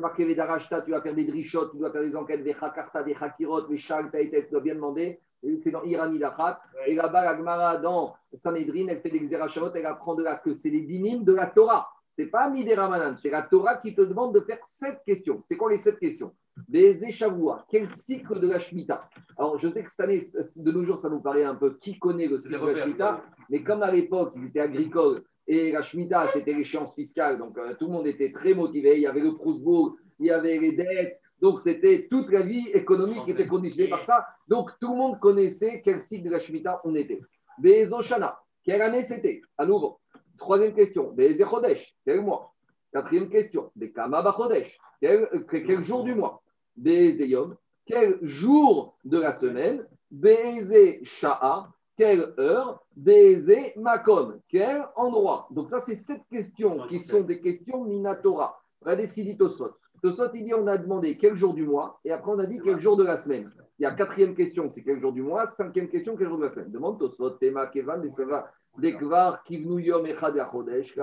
marqué Vedarashta, tu vas faire des drichot, tu dois faire des enquêtes, Vecha, Karta, Vecha, Kirot, Veshalta, Ete, tu dois bien demander. C'est dans Irani Lachat. Et là-bas, la Gemara, dans Sanhedrin, elle fait des Xerachot, elle apprend de là que c'est les dynimes de la Torah. C'est pas Midéramanan, c'est la Torah qui te demande de faire sept questions. C'est quoi les sept questions? Des Échavua, quel cycle de la Shemitah? Alors, je sais que cette année, de nos jours, ça nous paraît un peu qui connaît le cycle de la Shemitah, mais comme à l'époque, ils étaient agricoles et la Shemitah, c'était l'échéance fiscale, donc euh, tout le monde était très motivé. Il y avait le Proustbourg, il y avait les dettes, donc c'était toute la vie économique qui était conditionnée par ça. Donc tout le monde connaissait quel cycle de la Shemitah on était. Des Oshana, quelle année c'était? À nouveau. Troisième question, des Chodesh, quel mois Quatrième question, des Kama Bachodesh, quel, quel jour du mois? Des Eyom, quel jour de la semaine? Beze Sha'a, quelle heure? Beze Makom, quel endroit? Donc ça, c'est sept questions qui sont des questions Minatora. Regardez ce qu'il dit Tosot. Tosot, il dit on a demandé quel jour du mois, et après on a dit quel jour de la semaine. Il y a quatrième question, c'est quel jour du mois? Cinquième question, quel jour de la semaine? Demande Tosot, Tema, Kevan, Desava, Dekvar, Kivnu Yom, Echad, Yachodesh.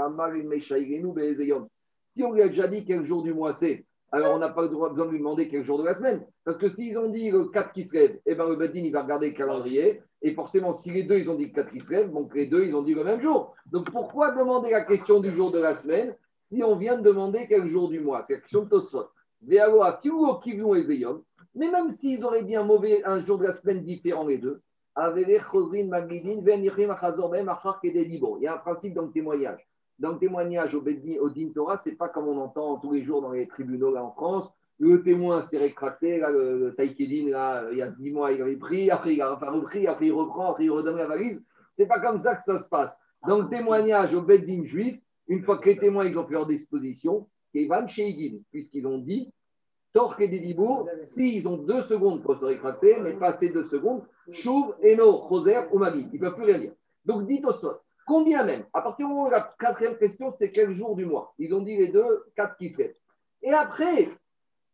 Si on lui a déjà dit quel jour du mois c'est, alors on n'a pas besoin de lui demander quel jour de la semaine. Parce que s'ils ont dit le 4 qui se eh ben, le Badin, il va regarder le calendrier. Et forcément, si les deux, ils ont dit le 4 qui se donc les deux, ils ont dit le même jour. Donc pourquoi demander la question du jour de la semaine si on vient de demander quel jour du mois? C'est la question de Tosfot. Mais même s'ils auraient bien mauvais un jour de la semaine différent les deux, Il y a un principe dans le témoignage. Dans le témoignage au, au Din Torah, c'est pas comme on entend tous les jours dans les tribunaux là en France. Le témoin s'est rétracté, là, le, le il y a 10 mois, il avait pris, après il a enfin repris, après il reprend, après il redonne la valise. C'est pas comme ça que ça se passe. Dans le témoignage au Beddin juif, une fois que les témoins ils ont fait leur disposition, Evan Sheigin, puisqu'ils ont dit, Torque et Didibourg, s'ils ont deux secondes pour se rétracter, mais pas ces deux secondes, Chouv, Eno, Roser ou Magi. Ils ne peuvent plus rien dire. Donc dites au sol. Combien même À partir du moment où la quatrième question, c'était quel jour du mois? Ils ont dit les deux, quatre qui sait. Et après,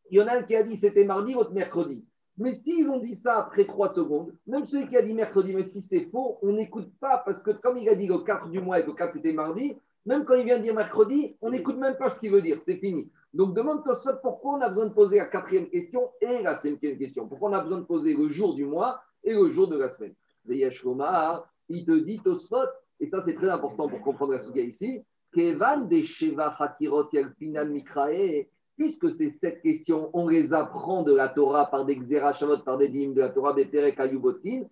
il y en a un qui a dit c'était mardi, l'autre mercredi. Mais s'ils ont dit ça après trois secondes, même celui qui a dit mercredi, mais si c'est faux, on n'écoute pas parce que comme il a dit le 4 du mois et que le 4 c'était mardi, même quand il vient de dire mercredi, on n'écoute même pas ce qu'il veut dire, c'est fini. Donc demande-toi ça pourquoi on a besoin de poser la quatrième question et la cinquième question. Pourquoi on a besoin de poser le jour du mois et le jour de la semaine il te dit Tosfot, et ça c'est très important pour comprendre la souga ici, Kevan Sheva Hakirot Yalpinan Mikrae, puisque ces sept questions, on les apprend de la Torah par des Xerashavot, par des dîmes de la Torah, Ayubotkin,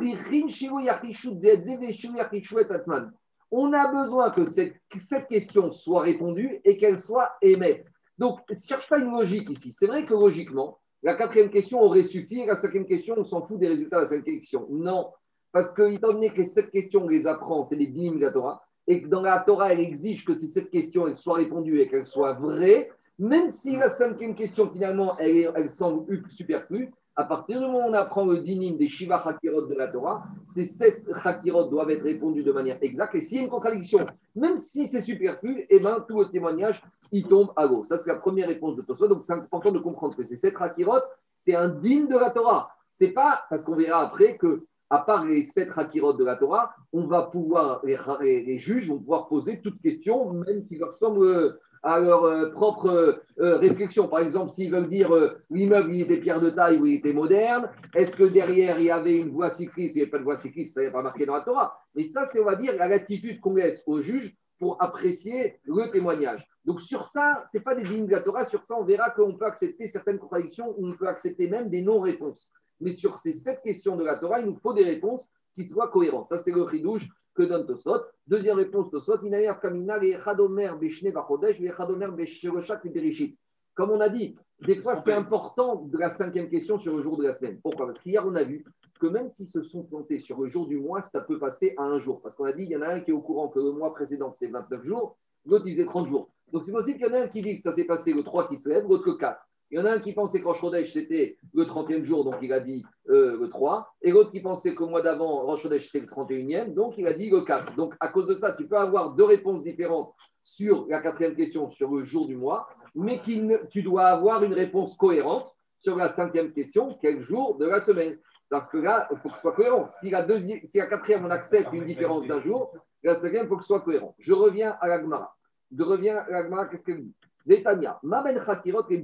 Yachishu Et Atman. On a besoin que cette, cette question soit répondue et qu'elle soit émette. Donc, ne cherche pas une logique ici. C'est vrai que logiquement, la quatrième question aurait suffi la cinquième question, on s'en fout des résultats de la cinquième question. Non, parce que, étant donné que cette question, on les apprend, c'est les dîmes de la Torah, et que dans la Torah, elle exige que si cette question elle soit répondue et qu'elle soit vraie, même si la cinquième question, finalement, elle semble superflue, À partir du moment où on apprend le dinim des Shiva Hakirot de la Torah, ces sept Hakirot doivent être répondus de manière exacte. Et s'il y a une contradiction, même si c'est superflu, eh ben, tout le témoignage, il tombe à l'eau. Ça, c'est la première réponse de Tosfot. Donc, c'est important de comprendre que ces sept Hakirot, c'est un digne de la Torah. C'est pas, parce qu'on verra après que, à part les sept Hakirot de la Torah, on va pouvoir, les, les- juges vont pouvoir poser toute question, même qui leur semble à leur euh, propre euh, euh, réflexion. Par exemple, s'ils veulent dire l'immeuble, il était pierre de taille ou il était moderne, est-ce que derrière, il y avait une voie cycliste? Il n'y avait pas de voie cycliste, ça n'est pas marqué dans la Torah. Mais ça, c'est, on va dire, la latitude qu'on laisse au juge pour apprécier le témoignage. Donc, sur ça, ce n'est pas des dignes de la Torah. Sur ça, on verra qu'on peut accepter certaines contradictions ou on peut accepter même des non-réponses. Mais sur ces sept questions de la Torah, il nous faut des réponses qui soient cohérentes. Ça, c'est le ridouche que donne Tosot. Deuxième réponse, Tosot, Inayer Kamina, les Chadomer Beshne Bachodesh, les Chadomer Besheroshak Bereshit. Comme on a dit, des fois, c'est important de la cinquième question sur le jour de la semaine. Pourquoi? Parce qu'hier, on a vu que même s'ils se sont plantés sur le jour du mois, ça peut passer à un jour. Parce qu'on a dit, il y en a un qui est au courant que le mois précédent, c'est 29 jours, l'autre, il faisait 30 jours. Donc, c'est possible qu'il y en ait un qui dit que ça s'est passé le 3 qui se lève, l'autre le 4. Il y en a un qui pensait qu'en Chodesh, c'était le 30e jour, donc il a dit euh, le 3. Et l'autre qui pensait qu'au mois d'avant, Rosh c'était le 31e, donc il a dit le 4. Donc, à cause de ça, tu peux avoir deux réponses différentes sur la quatrième question, sur le jour du mois, mais ne- tu dois avoir une réponse cohérente sur la cinquième question, quel jour de la semaine. Parce que là, il faut que ce soit cohérent. Si la, deuxième, si la quatrième, on accepte une différence d'un jour, la cinquième, il faut que ce soit cohérent. Je reviens à l'Agmara. Je reviens à l'Agmara, qu'est-ce qu'elle dit? Netanya, Maben Chakirot et.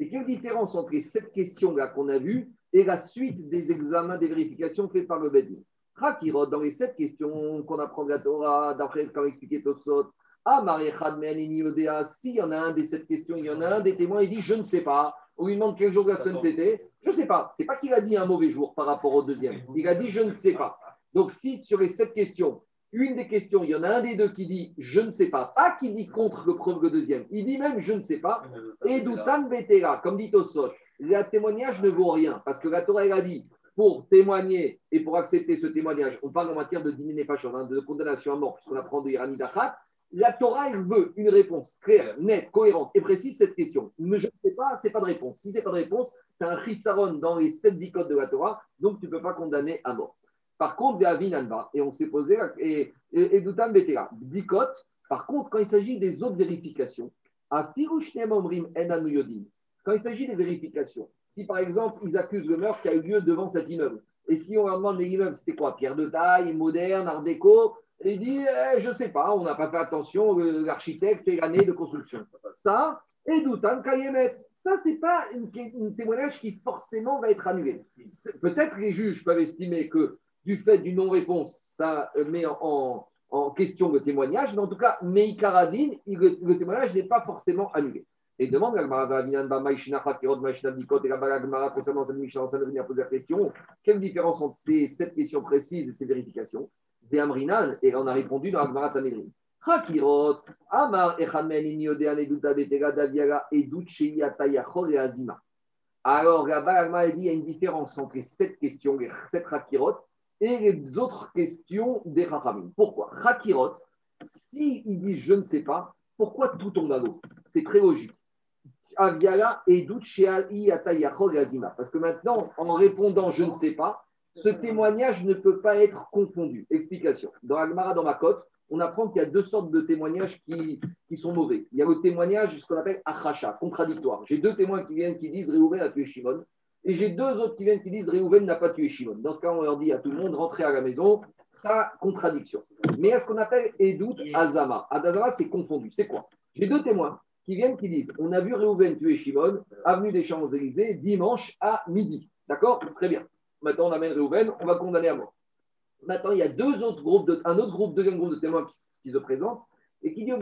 Et quelle différence entre les sept questions-là qu'on a vues et la suite des examens, des vérifications faits par le Bedin Chakirot, dans les sept questions qu'on apprend de la Torah, d'après, comme expliqué Totsot, ah, Mariechad Me'anini Odea, s'il y en a un des sept questions, il y en a un des témoins, il dit Je ne sais pas. On lui demande quel jour de la semaine c'était. Je ne sais pas. C'est pas qu'il a dit un mauvais jour par rapport au deuxième. Il a dit Je ne sais pas. Donc, si sur les sept questions, une des questions, il y en a un des deux qui dit Je ne sais pas, pas qui dit contre le premier le deuxième, il dit même Je ne sais pas. Et Doutan Betera, comme dit Tosot, le témoignage ne vaut rien parce que la Torah elle a dit pour témoigner et pour accepter ce témoignage, on parle en matière de dîner Pachon, hein, de condamnation à mort, puisqu'on apprend de Irani Dachat. La Torah, elle veut une réponse claire, nette, cohérente et précise cette question. Mais je ne sais pas, c'est pas de réponse. Si c'est pas de réponse, tu as un chisaron dans les sept dicotes de la Torah, donc tu ne peux pas condamner à mort. Par contre, Anba, et on s'est posé, et, et, Betera, par contre, quand il s'agit des autres vérifications, à Omrim quand il s'agit des vérifications, si par exemple ils accusent le meurtre qui a eu lieu devant cet immeuble, et si on leur demande l'immeuble, c'était quoi Pierre de taille, moderne, art déco Et il dit eh, je ne sais pas, on n'a pas fait attention, le- l'architecte et l'année de construction. Ça, et Doutan Kayemet. Ça, c'est pas une témoignage qui forcément va être annulé. Peut-être les juges peuvent estimer que du fait d'une non-réponse, ça euh, met en, en- question le témoignage, mais en tout cas, Meikaradin, le, le témoignage n'est pas forcément annulé. Et demande la Gemara, concernant cette Mishnah, ça venir poser la question quelle différence entre ces sept questions précises et ces vérifications? Des Amrinan, et on a répondu dans la Gemara Sanhedrin. Hakirot, Amar, Echamen, Inyodean, Eduta, Betega, Daviara, Edut, Sheiata, Yachor et Azima. Alors la Gemara dit il y a une différence entre les sept questions, les sept Hakirot, et les autres questions des Rachamim. Pourquoi? Hakirot, si il dit je ne sais pas, pourquoi tout tombe à l'eau? C'est très logique. Parce que maintenant, en répondant je ne sais pas, ce témoignage ne peut pas être confondu. Explication. Dans Agmara, dans ma cote, on apprend qu'il y a deux sortes de témoignages qui, qui sont mauvais. Il y a le témoignage, ce qu'on appelle achacha, contradictoire. J'ai deux témoins qui viennent qui disent Réhouven a tué Shimon. Et j'ai deux autres qui viennent qui disent Réhouven n'a pas tué Shimon. Dans ce cas, on leur dit à tout le monde rentrez à la maison. Ça, contradiction. Mais a ce qu'on appelle Edout Azama. Azama, c'est confondu. C'est quoi? J'ai deux témoins qui viennent qui disent On a vu Réhouven tuer Shimon, avenue des Champs-Élysées, dimanche à midi. D'accord? Très bien. Maintenant, on amène Réhouven, on va condamner à mort. Maintenant, il y a deux autres groupes, un autre groupe, deuxième groupe de témoins qui, se présentent et qui dit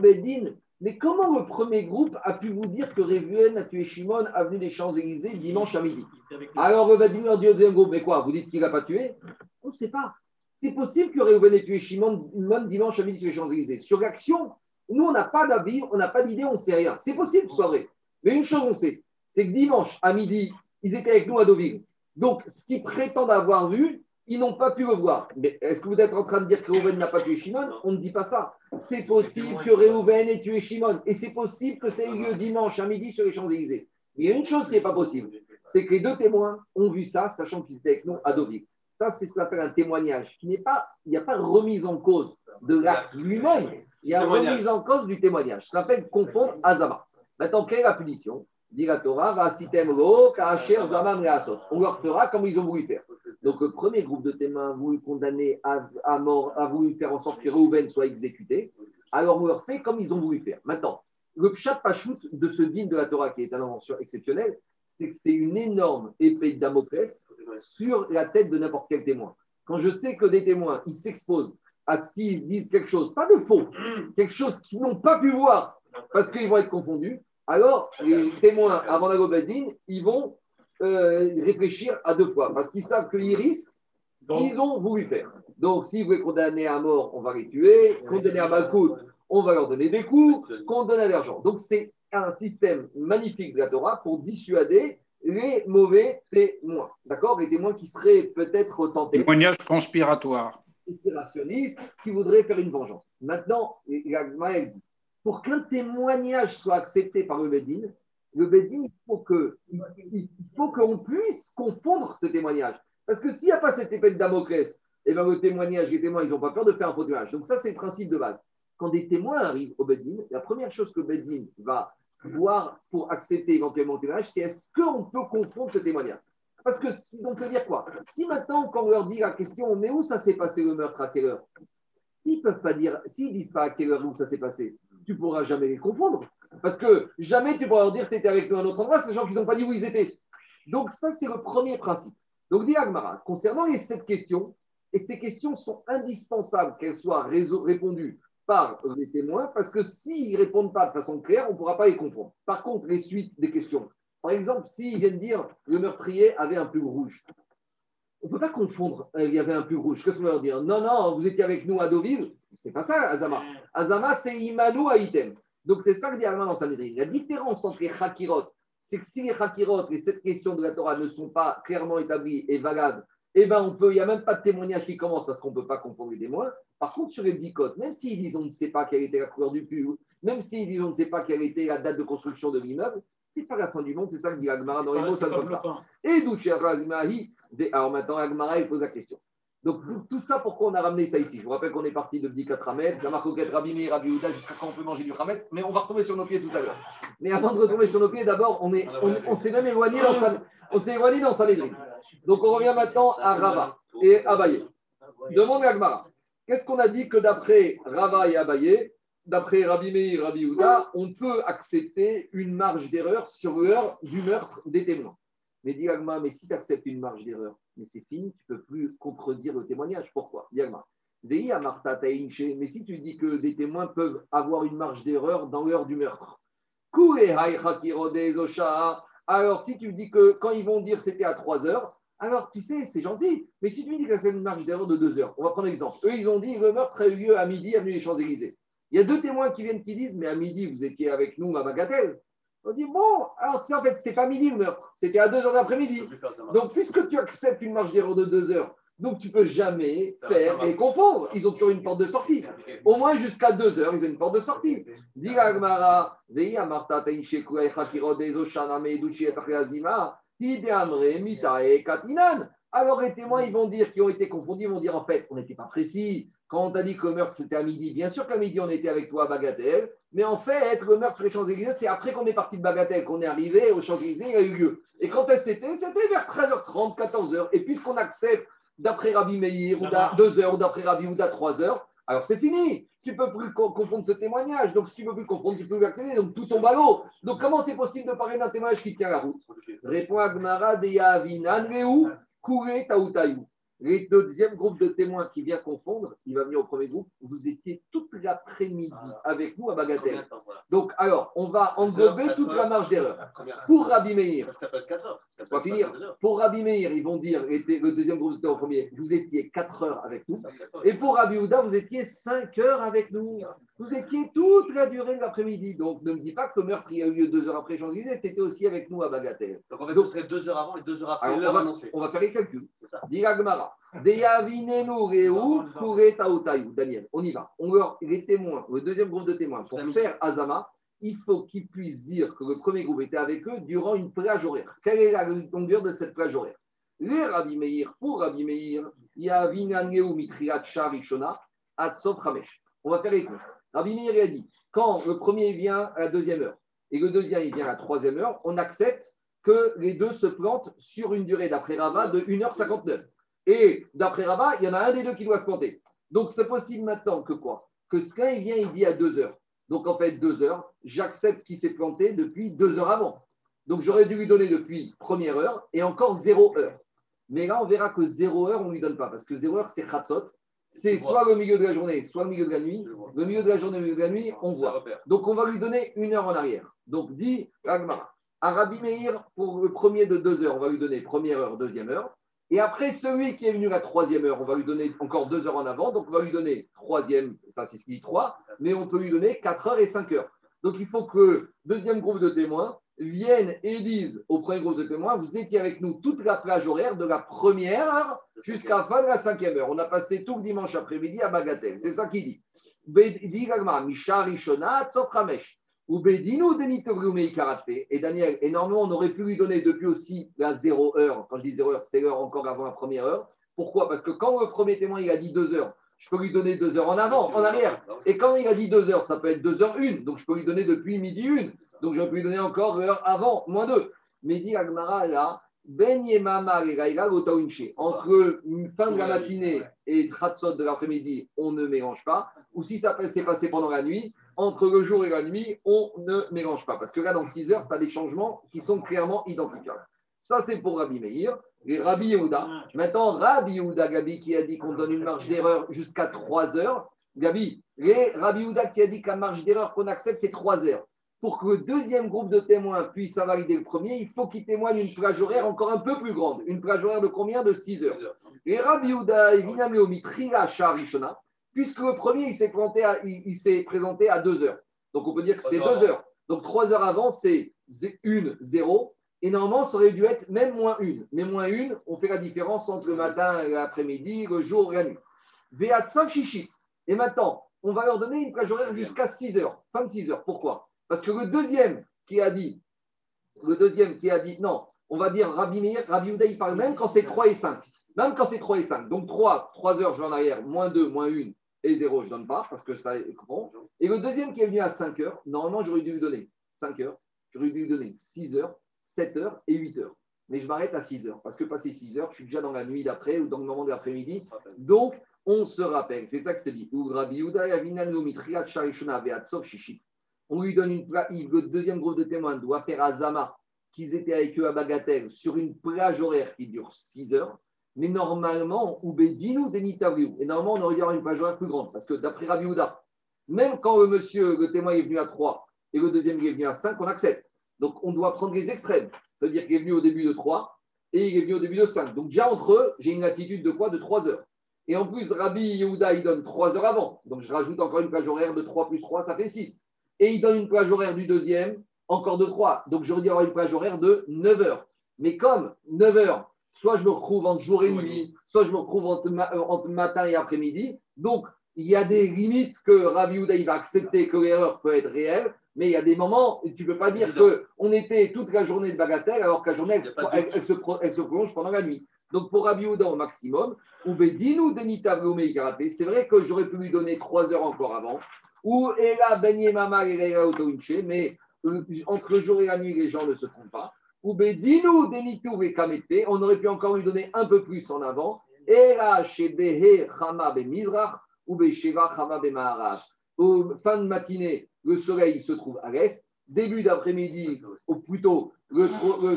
Mais comment le premier groupe a pu vous dire que Réhouven a tué Shimon, avenue des Champs-Élysées, dimanche à midi Alors, le leur dit au deuxième groupe Mais quoi Vous dites qu'il n'a pas tué? On ne sait pas. C'est possible que Réhouven ait tué Shimon dimanche à midi sur les Champs-Élysées. Sur l'action, nous, on n'a pas d'avis, on n'a pas d'idée, on ne sait rien. C'est possible soit vrai. Mais une chose, on sait, c'est que dimanche à midi, ils étaient avec nous à Deauville. Donc, ce qu'ils prétendent avoir vu, ils n'ont pas pu le voir. Mais est-ce que vous êtes en train de dire que Réhouven n'a pas tué Shimon? On ne dit pas ça. C'est possible que Réhouven ait tué Shimon. Et c'est possible que ça ait eu lieu dimanche à midi sur les Champs-Élysées. Mais il y a une chose qui n'est pas possible. c'est que les deux témoins ont vu ça, sachant qu'ils étaient avec nous à Deauville. Ça, c'est ce qu'on appelle un témoignage qui n'est pas, il n'y a pas remise en cause de l'acte lui-même, il y a remise en cause du témoignage. Ça s'appelle confondre Azama. Maintenant, quelle est la punition? Dit la Torah, Reasot. On leur fera comme ils ont voulu faire. Donc, le premier groupe de témoins a voulu condamner à, à mort, a voulu faire en sorte que Reuven soit exécuté. Alors, on leur fait comme ils ont voulu faire. Maintenant, le pshat pachout de ce digne de la Torah, qui est une invention exceptionnelle, c'est que c'est une énorme épée de Damoclès sur la tête de n'importe quel témoin. Quand je sais que des témoins, ils s'exposent à ce qu'ils disent quelque chose, pas de faux, quelque chose qu'ils n'ont pas pu voir parce qu'ils vont être confondus, alors les témoins, avant la Bedin, ils vont euh, réfléchir à deux fois parce qu'ils savent qu'ils risquent ce qu'ils ont voulu faire. Donc, s'ils voulaient condamner à mort, on va les tuer, condamner à Malkout, on va leur donner des coups, condamner à l'argent. Donc, c'est un système magnifique de la Torah pour dissuader les mauvais témoins. D'accord? Les témoins qui seraient peut-être tentés. Témoignage conspiratoire. Conspirationnistes qui voudraient faire une vengeance. Maintenant, Maël dit pour qu'un témoignage soit accepté par le Bédine, le Bédine, il faut qu'on puisse confondre ce témoignage. Parce que s'il n'y a pas cette épée de Damoclès, eh bien, le témoignage, les témoins, ils n'ont pas peur de faire un faux témoignage. Donc, ça, c'est le principe de base. Quand des témoins arrivent au Bédine, la première chose que Bédine va voir pour accepter éventuellement le témoignage, c'est est-ce qu'on peut confondre ce témoignage? Parce que, donc, ça veut dire quoi? Si maintenant, quand on leur dit la question, mais où ça s'est passé le meurtre, à quelle heure? S'ils peuvent pas dire, s'ils disent pas à quelle heure où ça s'est passé, tu pourras jamais les confondre. Parce que jamais tu pourras leur dire que tu étais avec nous à un autre endroit, ces gens qui n'ont pas dit où ils étaient. Donc, ça, c'est le premier principe. Donc, dit Agmara, concernant les sept questions, et ces questions sont indispensables qu'elles soient répondues par les témoins, parce que s'ils ne répondent pas de façon claire, on ne pourra pas les confondre. Par contre, les suites des questions, par exemple, s'ils viennent dire le meurtrier avait un pull rouge, on ne peut pas confondre, il y avait un pull rouge. Qu'est-ce qu'on va leur dire? Non, non, vous étiez avec nous à Deauville, c'est pas ça, Azama. Azama, c'est Imanu Haïtem. Donc, c'est ça que dit Alma dans Sanhedrin. La différence entre les Hakirot, c'est que si les Hakirot, les sept questions de la Torah ne sont pas clairement établies et valables, eh ben, on peut, il n'y a même pas de témoignage qui commence parce qu'on ne peut pas confondre les témoins. Par contre, sur les dicotes, même s'ils disent on ne sait pas quelle était la couleur du pull, même s'ils disent on ne sait pas quelle était la date de construction de l'immeuble, c'est pas la fin du monde, c'est ça que dit Agmara dans les mots, ça comme ça. Et alors maintenant, Agmara, il pose la question. Donc, tout ça, pourquoi on a ramené ça ici? Je vous rappelle qu'on est parti de Bdikat Rametz, ça marque au Rabbi Meir, Rabbi Houda, jusqu'à quand on peut manger du Rametz, mais on va retomber sur nos pieds tout à l'heure. Mais avant de retomber sur nos pieds, d'abord, on, est, on, s'est même éloigné dans sa, on s'est éloigné dans Donc, on revient maintenant à Rava et Abaye. Demande à Agmara. Qu'est-ce qu'on a dit que d'après Rava et Abaye, d'après Rabbi Meir, Rabbi Houda, on peut accepter une marge d'erreur sur l'heure du meurtre des témoins mais dit mais si tu acceptes une marge d'erreur, mais c'est fini, tu ne peux plus contredire le témoignage. Pourquoi? Dit mais si tu dis que des témoins peuvent avoir une marge d'erreur dans l'heure du meurtre, alors si tu dis que quand ils vont dire c'était à 3 heures, alors tu sais, c'est gentil. Mais si tu dis que c'est une marge d'erreur de 2 heures, on va prendre l'exemple. Eux, ils ont dit le meurtre a eu lieu à midi, avenue des Champs-Élysées. Il y a deux témoins qui viennent qui disent, mais à midi, vous étiez avec nous à Bagatelle. On dit, bon, alors tu sais, en fait, c'était pas midi le meurtre, c'était à 2 heures d'après-midi. Donc, puisque tu acceptes une marge d'erreur de 2 heures, donc tu peux jamais faire et confondre. Ils ont toujours une porte de sortie. Au moins jusqu'à 2 heures, ils ont une porte de sortie. Alors les témoins, ils vont dire, qui ont été confondus, ils vont dire en fait, on n'était pas précis. Quand on t'a dit que le meurtre c'était à midi, bien sûr qu'à midi on était avec toi à Bagatelle, mais en fait, le meurtre sur les Champs-Élysées, c'est après qu'on est parti de Bagatelle, qu'on est arrivé aux Champs-Élysées, il a eu lieu. Et quand elle c'était C'était vers 13h30, 14h. Et puisqu'on accepte d'après Rabbi Meir, ou 2h, ou d'après Rabbi Ouda, 3h, alors c'est fini. Tu ne peux plus confondre ce témoignage. Donc si tu ne peux plus confondre, tu ne peux plus accéder. Donc tout tombe à l'eau. Donc comment c'est possible de parler d'un témoignage qui tient la route? Répond Agmara de Yavinan Reu, Kure. Le deuxième groupe de témoins qui vient confondre, il va venir au premier groupe. Vous étiez toute l'après-midi avec nous à Bagatelle. Donc, alors, on va englober toute la marge d'erreur. Pour Rabbi Meir, pas finir. Pour Rabbi Meir, ils vont dire, le deuxième groupe témoins au premier, vous étiez 4 heures avec nous. Et pour Rabbi Houda, vous étiez 5 heures avec nous. Vous étiez toute la durée de l'après-midi. Donc, ne me dis pas que le meurtre il a eu lieu 2 heures après Champs-Élysées, tu étais aussi avec nous à Bagatelle. Donc, en fait, ce serait 2 heures avant et 2 heures après on, va, on va faire les calculs. Daniel, on y va. On leur, les témoins, le deuxième groupe de témoins, pour faire Azama, il faut qu'ils puissent dire que le premier groupe était avec eux durant une plage horaire. Quelle est la longueur de cette plage horaire? Les Rabbi Meir, pour Rabbi Meir, il y a Vinaneu Mitriat Sharishona, Atsof Ramesh. On va faire les comptes. Rabbi Meir a dit quand le premier vient à la deuxième heure et le deuxième il vient à la troisième heure, on accepte que les deux se plantent sur une durée d'après Rava de 1h59. Et d'après Rabat, il y en a un des deux qui doit se planter. Donc c'est possible maintenant que quoi? Que ce il vient, il dit à 2 heures. Donc en fait, 2 heures, j'accepte qu'il s'est planté depuis 2 heures avant. Donc j'aurais dû lui donner depuis première heure et encore 0 heure. Mais là, on verra que 0 heure, on ne lui donne pas parce que 0 heure, c'est khatsot. C'est soit le milieu de la journée, soit le milieu de la nuit. Le milieu de la journée, le milieu de la nuit, on voit. Donc on va lui donner une heure en arrière. Donc dit Ragmara. Arabi Meir, pour le premier de 2 heures, on va lui donner première heure, deuxième heure. Et après, celui qui est venu la troisième heure, on va lui donner encore deux heures en avant. Donc, on va lui donner troisième, ça c'est ce qu'il dit trois, mais on peut lui donner quatre heures et cinq heures. Donc, il faut que le deuxième groupe de témoins vienne et dise au premier groupe de témoins Vous étiez avec nous toute la plage horaire de la première heure jusqu'à la fin de la cinquième heure. On a passé tout le dimanche après-midi à Bagatelle. C'est ça qu'il dit. Et Daniel, et normalement, on aurait pu lui donner depuis aussi la zéro heure. Quand je dis zéro heure, c'est l'heure encore avant la première heure. Pourquoi? Parce que quand le premier témoin il a dit deux heures, je peux lui donner deux heures en avant, en arrière. Et quand il a dit deux heures, ça peut être deux heures une. Donc je peux lui donner depuis midi une. Donc j'aurais pu lui donner encore l'heure avant, moins deux. Mais dit Agmara là, Ben entre fin de la matinée et Tratsot de l'après-midi, on ne mélange pas. Ou si ça s'est passé pendant la nuit, entre le jour et la nuit, on ne mélange pas. Parce que là, dans 6 heures, tu as des changements qui sont clairement identifiables. Ça, c'est pour Rabbi Meir. Et Rabbi Yehuda. Maintenant, Rabbi Yehuda, Gabi, qui a dit qu'on donne une marge d'erreur jusqu'à 3 heures. Gabi, et Rabbi Yehuda qui a dit qu'à marge d'erreur qu'on accepte, c'est 3 heures. Pour que le deuxième groupe de témoins puisse invalider le premier, il faut qu'il témoigne une plage horaire encore un peu plus grande. Une plage horaire de combien? De 6 heures. Et Rabbi Yehuda, évidemment, Trila Sharishona puisque le premier, il s'est, il, s'est présenté à 2 heures. Donc, on peut dire que c'est 2 heures. Donc, 3 heures avant, c'est 1, 0. Et normalement, ça aurait dû être même moins 1. Mais moins 1, on fait la différence entre le matin et l'après-midi, le jour et la nuit. Veatsov Shishit. Et maintenant, on va leur donner une plage horaire jusqu'à 6 heures. Fin de 6 heures. Pourquoi? Parce que le deuxième qui a dit, le deuxième qui a dit, non, on va dire Rabbi Meir, Rabbi il parle même quand c'est 3 et 5. Même quand c'est 3 et 5. Donc 3, 3 heures, je vais en arrière, moins 2, moins 1, et 0, je ne donne pas parce que ça est bon. Et le deuxième qui est venu à 5 heures, normalement, j'aurais dû lui donner 5 heures, j'aurais dû lui donner 6 heures, 7 heures et 8 heures. Mais je m'arrête à 6 heures parce que passé 6 heures, je suis déjà dans la nuit d'après ou dans le moment de l'après-midi. Donc, on se rappelle. C'est ça que je te dis. On lui donne une plage. Le deuxième groupe de témoins doit faire Azama qu'ils étaient avec eux à Bagatelle sur une plage horaire qui dure 6 heures. Mais normalement, Oubedinu Denitavriou. Et normalement, on aurait dû avoir une page horaire plus grande. Parce que d'après Rabbi même quand le monsieur, le témoin est venu à 3 et le deuxième est venu à 5, on accepte. Donc on doit prendre les extrêmes. C'est-à-dire qu'il est venu au début de 3 et il est venu au début de 5. Donc déjà entre eux, j'ai une attitude de quoi? De 3 heures. Et en plus, Rabbi Yehuda, il donne 3 heures avant. Donc je rajoute encore une plage horaire de 3 plus 3, ça fait 6. Et il donne une plage horaire du deuxième, encore de 3. Donc j'aurais dû avoir une plage horaire de 9 heures. Mais comme 9 heures, soit je me retrouve entre jour et nuit, soit je me retrouve euh, entre, matin et après-midi. Donc, il y a des limites que Rabbi Houda, va accepter que l'erreur peut être réelle, mais il y a des moments tu ne peux pas dire qu'on était toute la journée de bagatelle alors que la journée, elle, se, prolonge pendant la nuit. Donc, pour Rabbi Houda au maximum, c'est vrai que j'aurais pu lui donner trois heures encore avant, ou Ela Ben Mama mais euh, entre le jour et la nuit, les gens ne se trompent pas ou Bedinu Denitou et on aurait pu encore lui donner un peu plus en avant. Era Shebehe Chama Mizrach ou Besheva Chama. Au fin de matinée, le soleil se trouve à l'est. Début d'après-midi, ou plutôt, le,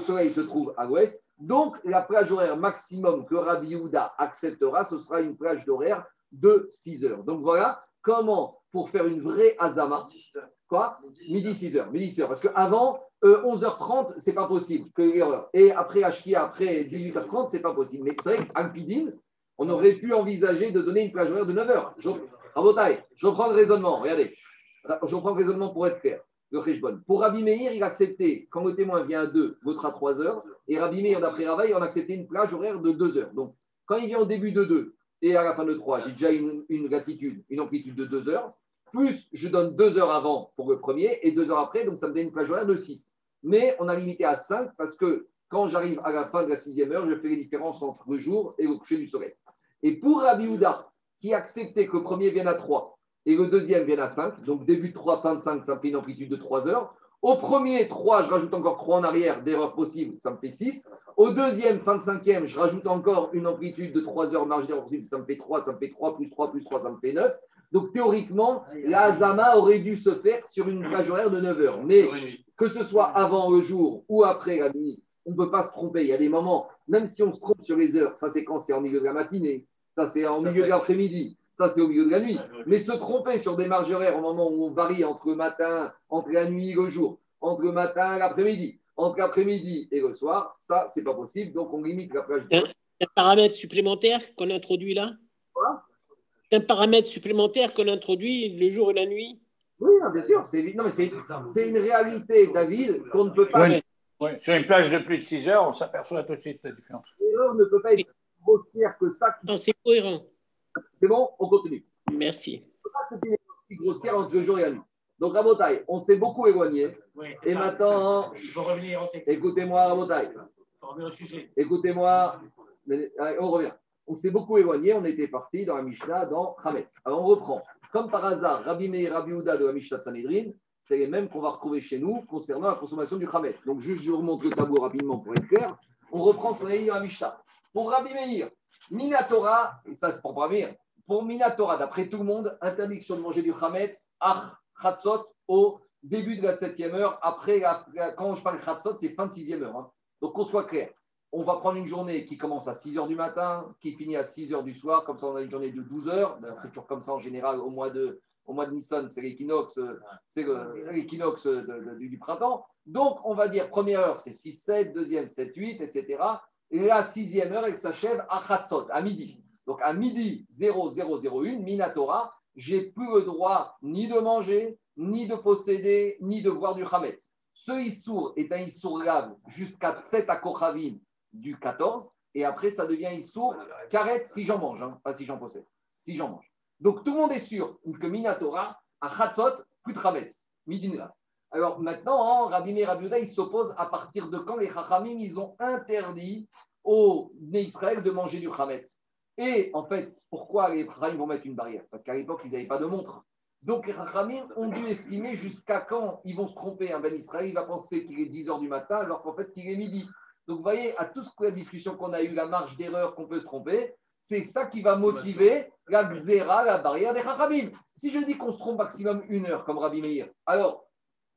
soleil se trouve à l'ouest. Donc, la plage horaire maximum que Rabbi Yehuda acceptera, ce sera une plage d'horaire de 6 heures. Donc voilà comment, pour faire une vraie azama, quoi Midi 6 heures. Midi 6 heures. Parce qu'avant, 11h30, euh, c'est pas possible, que l'erreur. Et après Ashkia, après 18h30, c'est pas possible. Mais c'est vrai qu'Alpidine, on aurait pu envisager de donner une plage horaire de 9h. Je, je reprends le raisonnement, regardez. Je reprends le raisonnement pour être clair. Le Pour Rabbi Meir, il a accepté, quand le témoin vient à 2, l'autre à 3 heures. Et Rabbi Meir, d'après Ravaï, on a accepté une plage horaire de 2 heures. Donc, quand il vient au début de 2 et à la fin de 3, j'ai déjà une, une latitude, une amplitude de 2 heures. Plus je donne deux heures avant pour le premier et deux heures après, donc ça me donne une plage horaire de 6. Mais on a limité à 5 parce que quand j'arrive à la fin de la sixième heure, je fais les différences entre le jour et le coucher du soleil. Et pour Rabbi Houda, qui acceptait que le premier vienne à 3 et le deuxième vienne à 5, donc début de 3, fin de 5, ça me fait une amplitude de 3 heures. Au premier 3, je rajoute encore 3 en arrière, d'erreur possible, ça me fait 6. Au deuxième, fin de cinquième, je rajoute encore une amplitude de 3 heures, marge d'erreur possible, ça me fait 3, ça me fait 3, plus 3, plus 3, ça me fait 9. Donc théoriquement, la Hazama aurait dû se faire sur une plage horaire de 9 heures. Mais que ce soit avant le jour ou après la nuit, on ne peut pas se tromper. Il y a des moments, même si on se trompe sur les heures, ça c'est quand c'est en milieu de la matinée, ça c'est en milieu de l'après-midi, ça c'est au milieu de la nuit. Mais se tromper sur des marges horaires au moment où on varie entre le matin, entre la nuit et le jour, entre le matin et l'après-midi, entre l'après-midi et le soir, ça c'est pas possible. Donc on limite la plage. Un, un paramètre supplémentaire qu'on introduit là? Un paramètre supplémentaire qu'on introduit le jour et la nuit Oui, bien sûr. C'est, non, mais c'est, c'est une réalité, David, qu'on ne peut pas. Oui. Oui, Sur une plage de plus de 6 heures, on s'aperçoit tout de suite la différence. L'erreur ne peut pas être si grossière que ça. Non, c'est cohérent. C'est bon, on continue. Merci. C'était une erreur si grossière entre le jour et la nuit. Donc, Rabotaï, on s'est beaucoup éloigné. Oui, Et maintenant, faut revenir écoutez-moi. Écoutez-moi, on revient. On s'est beaucoup éloigné, on était parti dans la Mishnah, dans Hametz. Alors on reprend. Comme par hasard, Rabbi Meir Rabbi Houda de la Mishnah de Sanhedrin, c'est les mêmes qu'on va retrouver chez nous concernant la consommation du Hametz. Donc juste, je vous remonte le tableau rapidement pour être clair. On reprend ce qu'on a dit dans la Mishnah. Pour Rabbi Meir, Minatora, et ça c'est pour Meir, pour Minatora, d'après tout le monde, interdiction de manger du Hametz, Ach, Chatzot, au début de la septième heure, après, quand je parle Chatzot, c'est fin de sixième heure. hein. Donc qu'on soit clair on va prendre une journée qui commence à 6 heures du matin, qui finit à 6 heures du soir, comme ça on a une journée de 12 heures. D'ailleurs, C'est toujours comme ça en général au mois de, au mois de Nissan, c'est l'équinoxe, euh, c'est l'équinoxe de- du, printemps. Donc on va dire première heure c'est 6, 7, deuxième 7, 8, etc. Et la sixième heure elle s'achève à Khatsot, à midi. Donc à midi 0001, Minatora, j'ai plus le droit ni de manger, ni de posséder, ni de boire du Hametz. Ce Issour est un Issour grave jusqu'à 7 à Kochavim du 14, et après ça devient Issour Karet si j'en mange, hein, pas si j'en possède, si j'en mange. Donc tout le monde est sûr que Minatora, à Chatzot, plus de Hametz, Midinra. Alors maintenant, hein, Rabbi Meir ils s'opposent à partir de quand les Chachamim, ils ont interdit aux Israël de manger du Hametz. Et en fait, pourquoi les Chachamim vont mettre une barrière? Parce qu'à l'époque, ils n'avaient pas de montre. Donc les Chachamim ont dû estimer jusqu'à quand ils vont se tromper. Un Ben Israël, il va penser qu'il est 10 heures du matin alors qu'en fait qu'il est midi. Donc vous voyez, à toute la discussion qu'on a eue, la marge d'erreur qu'on peut se tromper, c'est ça qui va motiver la xéra, la barrière des Chachamim. Si je dis qu'on se trompe maximum une heure, comme Rabbi Meir, alors,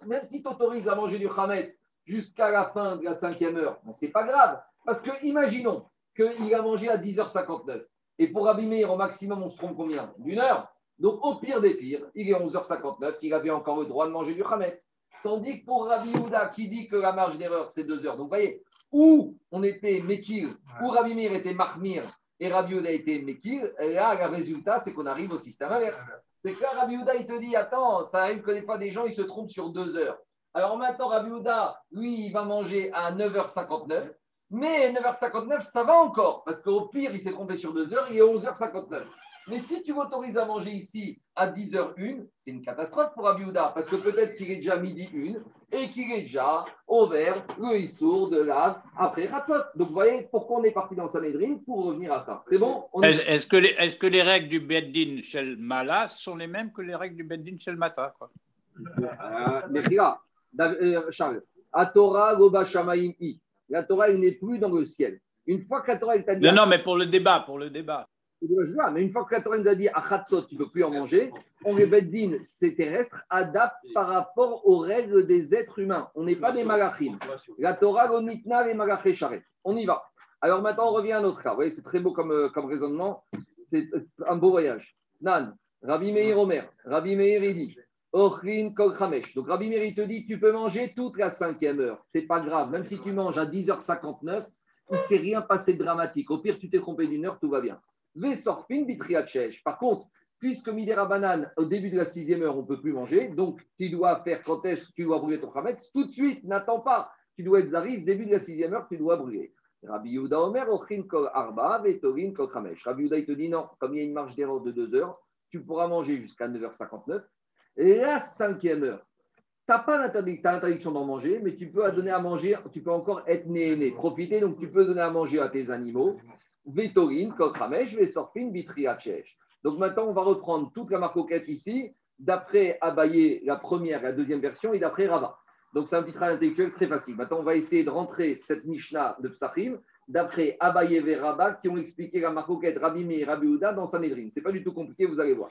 même si tu autorises à manger du Hametz jusqu'à la fin de la cinquième heure, ben, c'est pas grave. Parce que imaginons qu'il a mangé à 10h59. Et pour Rabbi Meir, au maximum, on se trompe combien? D'une heure. Donc, au pire des pires, il est 11h59, il avait encore le droit de manger du Hametz. Tandis que pour Rabbi Houda, qui dit que la marge d'erreur, c'est deux heures. Donc, vous voyez, où on était Mekir, où Rabbi Meir était Mahmir et Rabbi Houda était Mekir, et là, le résultat, c'est qu'on arrive au système inverse. C'est que là, Rabbi il te dit, attends, ça arrive que des fois, des gens, ils se trompent sur deux heures. Alors maintenant, Rabbi Houda, lui, il va manger à 9h59. Mais 9h59, ça va encore, parce qu'au pire, il s'est trompé sur 2 heures, il est 11h59. Mais si tu m'autorises à manger ici à 10h01, c'est une catastrophe pour Abiouda, parce que peut-être qu'il est déjà midi 1 et qu'il est déjà au vert, le Issour de lave après Ratzot. Donc vous voyez pourquoi on est parti dans Sanhedrin pour revenir à ça. C'est bon? On est- Est-ce est-ce que, les- est-ce que les règles du Beddin chez le Mala sont les mêmes que les règles du Beddin chez le Mata quoi? Euh, mais regarde, euh, Charles, à Torah, Goba Shamaim I. La Torah, elle n'est plus dans le ciel. Une fois que la Torah, t'a dit. Non, non, mais pour le débat, pour le débat. Mais une fois que la Torah nous a dit à tu ne peux plus en manger, on les beddin, c'est terrestre, adapte par rapport aux règles des êtres humains. On n'est pas des malachim. La Torah, l'onitna, les malachés charret. On y va. Alors maintenant, on revient à notre cas. Vous voyez, c'est très beau comme, euh, raisonnement. C'est euh, un beau voyage. Nan, Rabbi Meir Omer, Rabbi Meir il dit, Ochrin Kol Chamesh. Donc Rabbi Meir il te dit, tu peux manger toute la cinquième heure. C'est pas grave. Même si tu manges à 10h59, il ne s'est rien passé de dramatique. Au pire, tu t'es trompé d'une heure, tout va bien. Par contre, puisque Midera Banane, au début de la sixième heure, on ne peut plus manger, donc tu dois faire quand est-ce tu dois brûler ton chametz, tout de suite, n'attends pas. Tu dois être zaris, début de la sixième heure, tu dois brûler. Rabbi Yehuda Omer, Ochin Kol Arba, Vetorin Kol Chamesh. Rabbi Yehuda, il te dit non, comme il y a une marge d'erreur de deux heures, tu pourras manger jusqu'à 9h59. Et la cinquième heure, tu n'as pas l'interdiction d'en manger, mais tu peux donner à manger, tu peux encore être né, né profiter, donc tu peux donner à manger à tes animaux. Vétorine, Kokramesh, Vesorfin, Vitriachech. Donc maintenant, on va reprendre toute la marcoquette ici, d'après Abaye, la première et la deuxième version, et d'après Rava. Donc c'est un petit travail intellectuel très facile. Maintenant, on va essayer de rentrer cette Mishnah de Psachim d'après Abaye et Rava qui ont expliqué la marcoquette Rabbi et Rabbi Houda dans Sanhedrin. Ce n'est pas du tout compliqué, vous allez voir.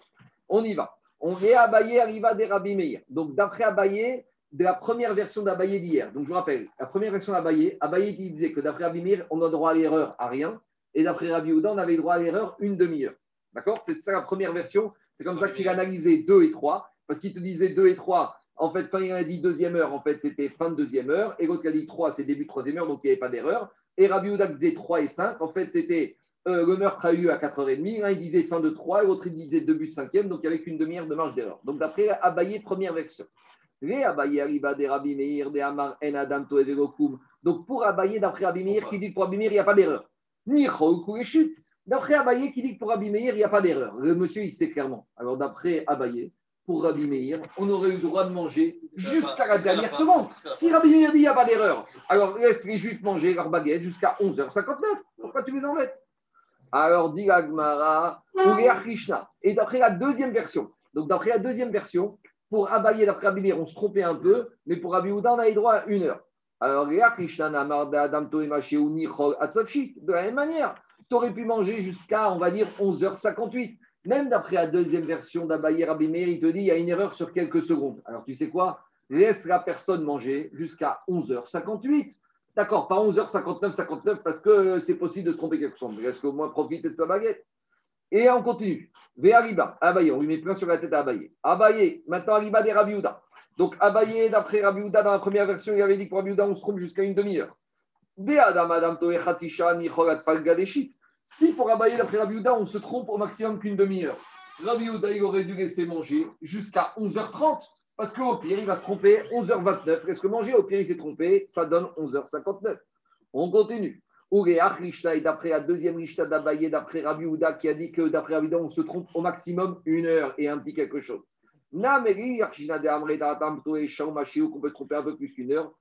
On y va. On est Abaye arriva des Rabbi Meir. Donc d'après Abaye, de la première version d'Abaye d'hier. Donc je vous rappelle, la première version d'Abaye, Abaye qui disait que d'après Rabbi Meir, on a droit à l'erreur à rien. Et d'après Rabbi Houda, on avait droit à l'erreur une demi-heure. D'accord? C'est ça la première version. C'est comme ça qu'il a analysé 2 et 3. Parce qu'il te disait 2 et 3. En fait, quand il a dit deuxième heure, en fait, c'était fin de deuxième heure. Et l'autre, a dit 3, c'est début de troisième heure, donc il n'y avait pas d'erreur. Et Rabbi Houda disait 3 et 5. En fait, c'était euh, le meurtre a eu à 4h30. L'un, il disait fin de 3, et l'autre, il disait début de 5e. Donc, il n'y avait qu'une demi-heure de marge d'erreur. Donc, d'après Abaye, première version. Donc, pour Abaye, d'après Rabbi Meir, qui dit que pour Rabbi Meir, il n'y a pas d'erreur. Ni chute. D'après Abaye, qui dit que pour Rabbi il n'y a pas d'erreur. Le monsieur, il sait clairement. Alors, d'après Abaye, pour Rabbi on aurait eu le droit de manger jusqu'à la dernière seconde. Si Rabbi Meir dit qu'il n'y a pas d'erreur, alors laisse les juifs manger leur baguette jusqu'à 11h59. Pourquoi tu les embêtes? Alors, dit Agmara. Et d'après la deuxième version, donc d'après la deuxième version, pour Abaye, d'après Rabbi on se trompait un peu, mais pour Rabbi Houda, on avait droit à une heure. Alors, de la même manière, tu aurais pu manger jusqu'à, on va dire, 11h58. Même d'après la deuxième version d'Abaye Rabbi Meir, il te dit il y a une erreur sur quelques secondes. Alors, tu sais quoi? Laisse la personne manger jusqu'à 11h58. D'accord, pas 11h59, 59, parce que c'est possible de se tromper quelque chose. Laisse au moins profiter de sa baguette. Et on continue. Véariba, Abaye, on lui met plein sur la tête à Abaye. Abaye, maintenant Ariba des Rabbi Donc Abaye, d'après Rabbi dans la première version, il avait dit que pour Rabbi on se trompe jusqu'à une demi-heure. Si pour Abaye, d'après Rabbi on se trompe au maximum qu'une demi-heure, Rabbi il aurait dû laisser manger jusqu'à 11h30. Parce qu'au pire, il va se tromper 11h29. Qu'est-ce que manger Au pire, il s'est trompé, ça donne 11h59. On continue. Et d'après la deuxième Rishta d'Abaye, d'après Rabbi Houda, qui a dit que d'après Rabbi on se trompe au maximum une heure et un petit quelque chose. Qu'on peut tromper un peu plus qu'une heure.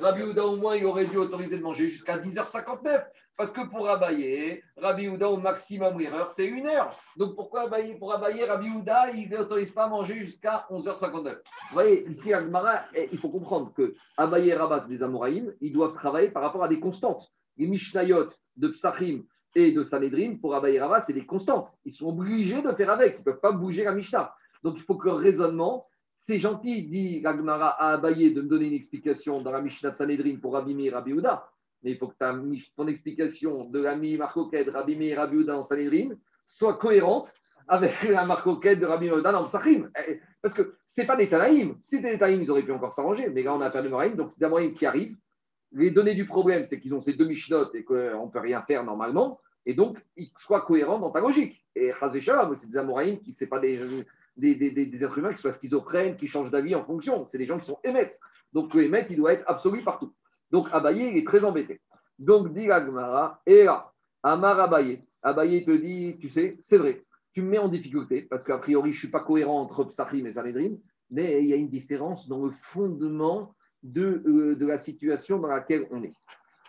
Rabbi Houda, au moins, il aurait dû autoriser de manger jusqu'à 10h59. Parce que pour abayer, Rabbi Houda, au maximum, l'erreur, c'est une heure. Donc pourquoi abayer, pour abayer, Rabbi Houda, il n'autorise pas à manger jusqu'à 11h59 Vous voyez, ici, à eh, il faut comprendre que abayer et Rabas des Amoraïm, ils doivent travailler par rapport à des constantes. Les Mishnayot de Psachim et de Sanhedrin, pour abayer et c'est des constantes. Ils sont obligés de faire avec. Ils ne peuvent pas bouger la Mishnah. Donc il faut que le raisonnement, c'est gentil, dit Ragmara à Abaye, de me donner une explication dans la Mishnah de Sanhedrin pour Rabbi Meir mais il faut que ton explication de l'ami Marcoquet de Rabbi Meir Rabbi en Sanhedrin soit cohérente avec la Marcoquet de Rabbi Uda en Psachim. Eh, parce que ce n'est pas des Tanaïm. Si c'était des Tanaïm, ils auraient pu encore s'arranger. Mais là, on a perdu Moraïm, donc c'est des qui arrive. Les données du problème, c'est qu'ils ont ces deux Mishnotes et qu'on ne peut rien faire normalement. Et donc, ils soient cohérents dans ta logique. Et Chazécha, c'est des Amoraïm qui ne pas des, des, êtres humains qui soient schizophrènes, qui changent d'avis en fonction. C'est des gens qui sont émettes. Donc, le émettre, il doit être absolu partout. Donc Abaye, il est très embêté. Donc dit Agmara, là, Amar Abaye. Abaye te dit, tu sais, c'est vrai, tu me mets en difficulté, parce qu'a priori, je ne suis pas cohérent entre Psachim et Sanhedrin, mais il y a une différence dans le fondement de, euh, de la situation dans laquelle on est.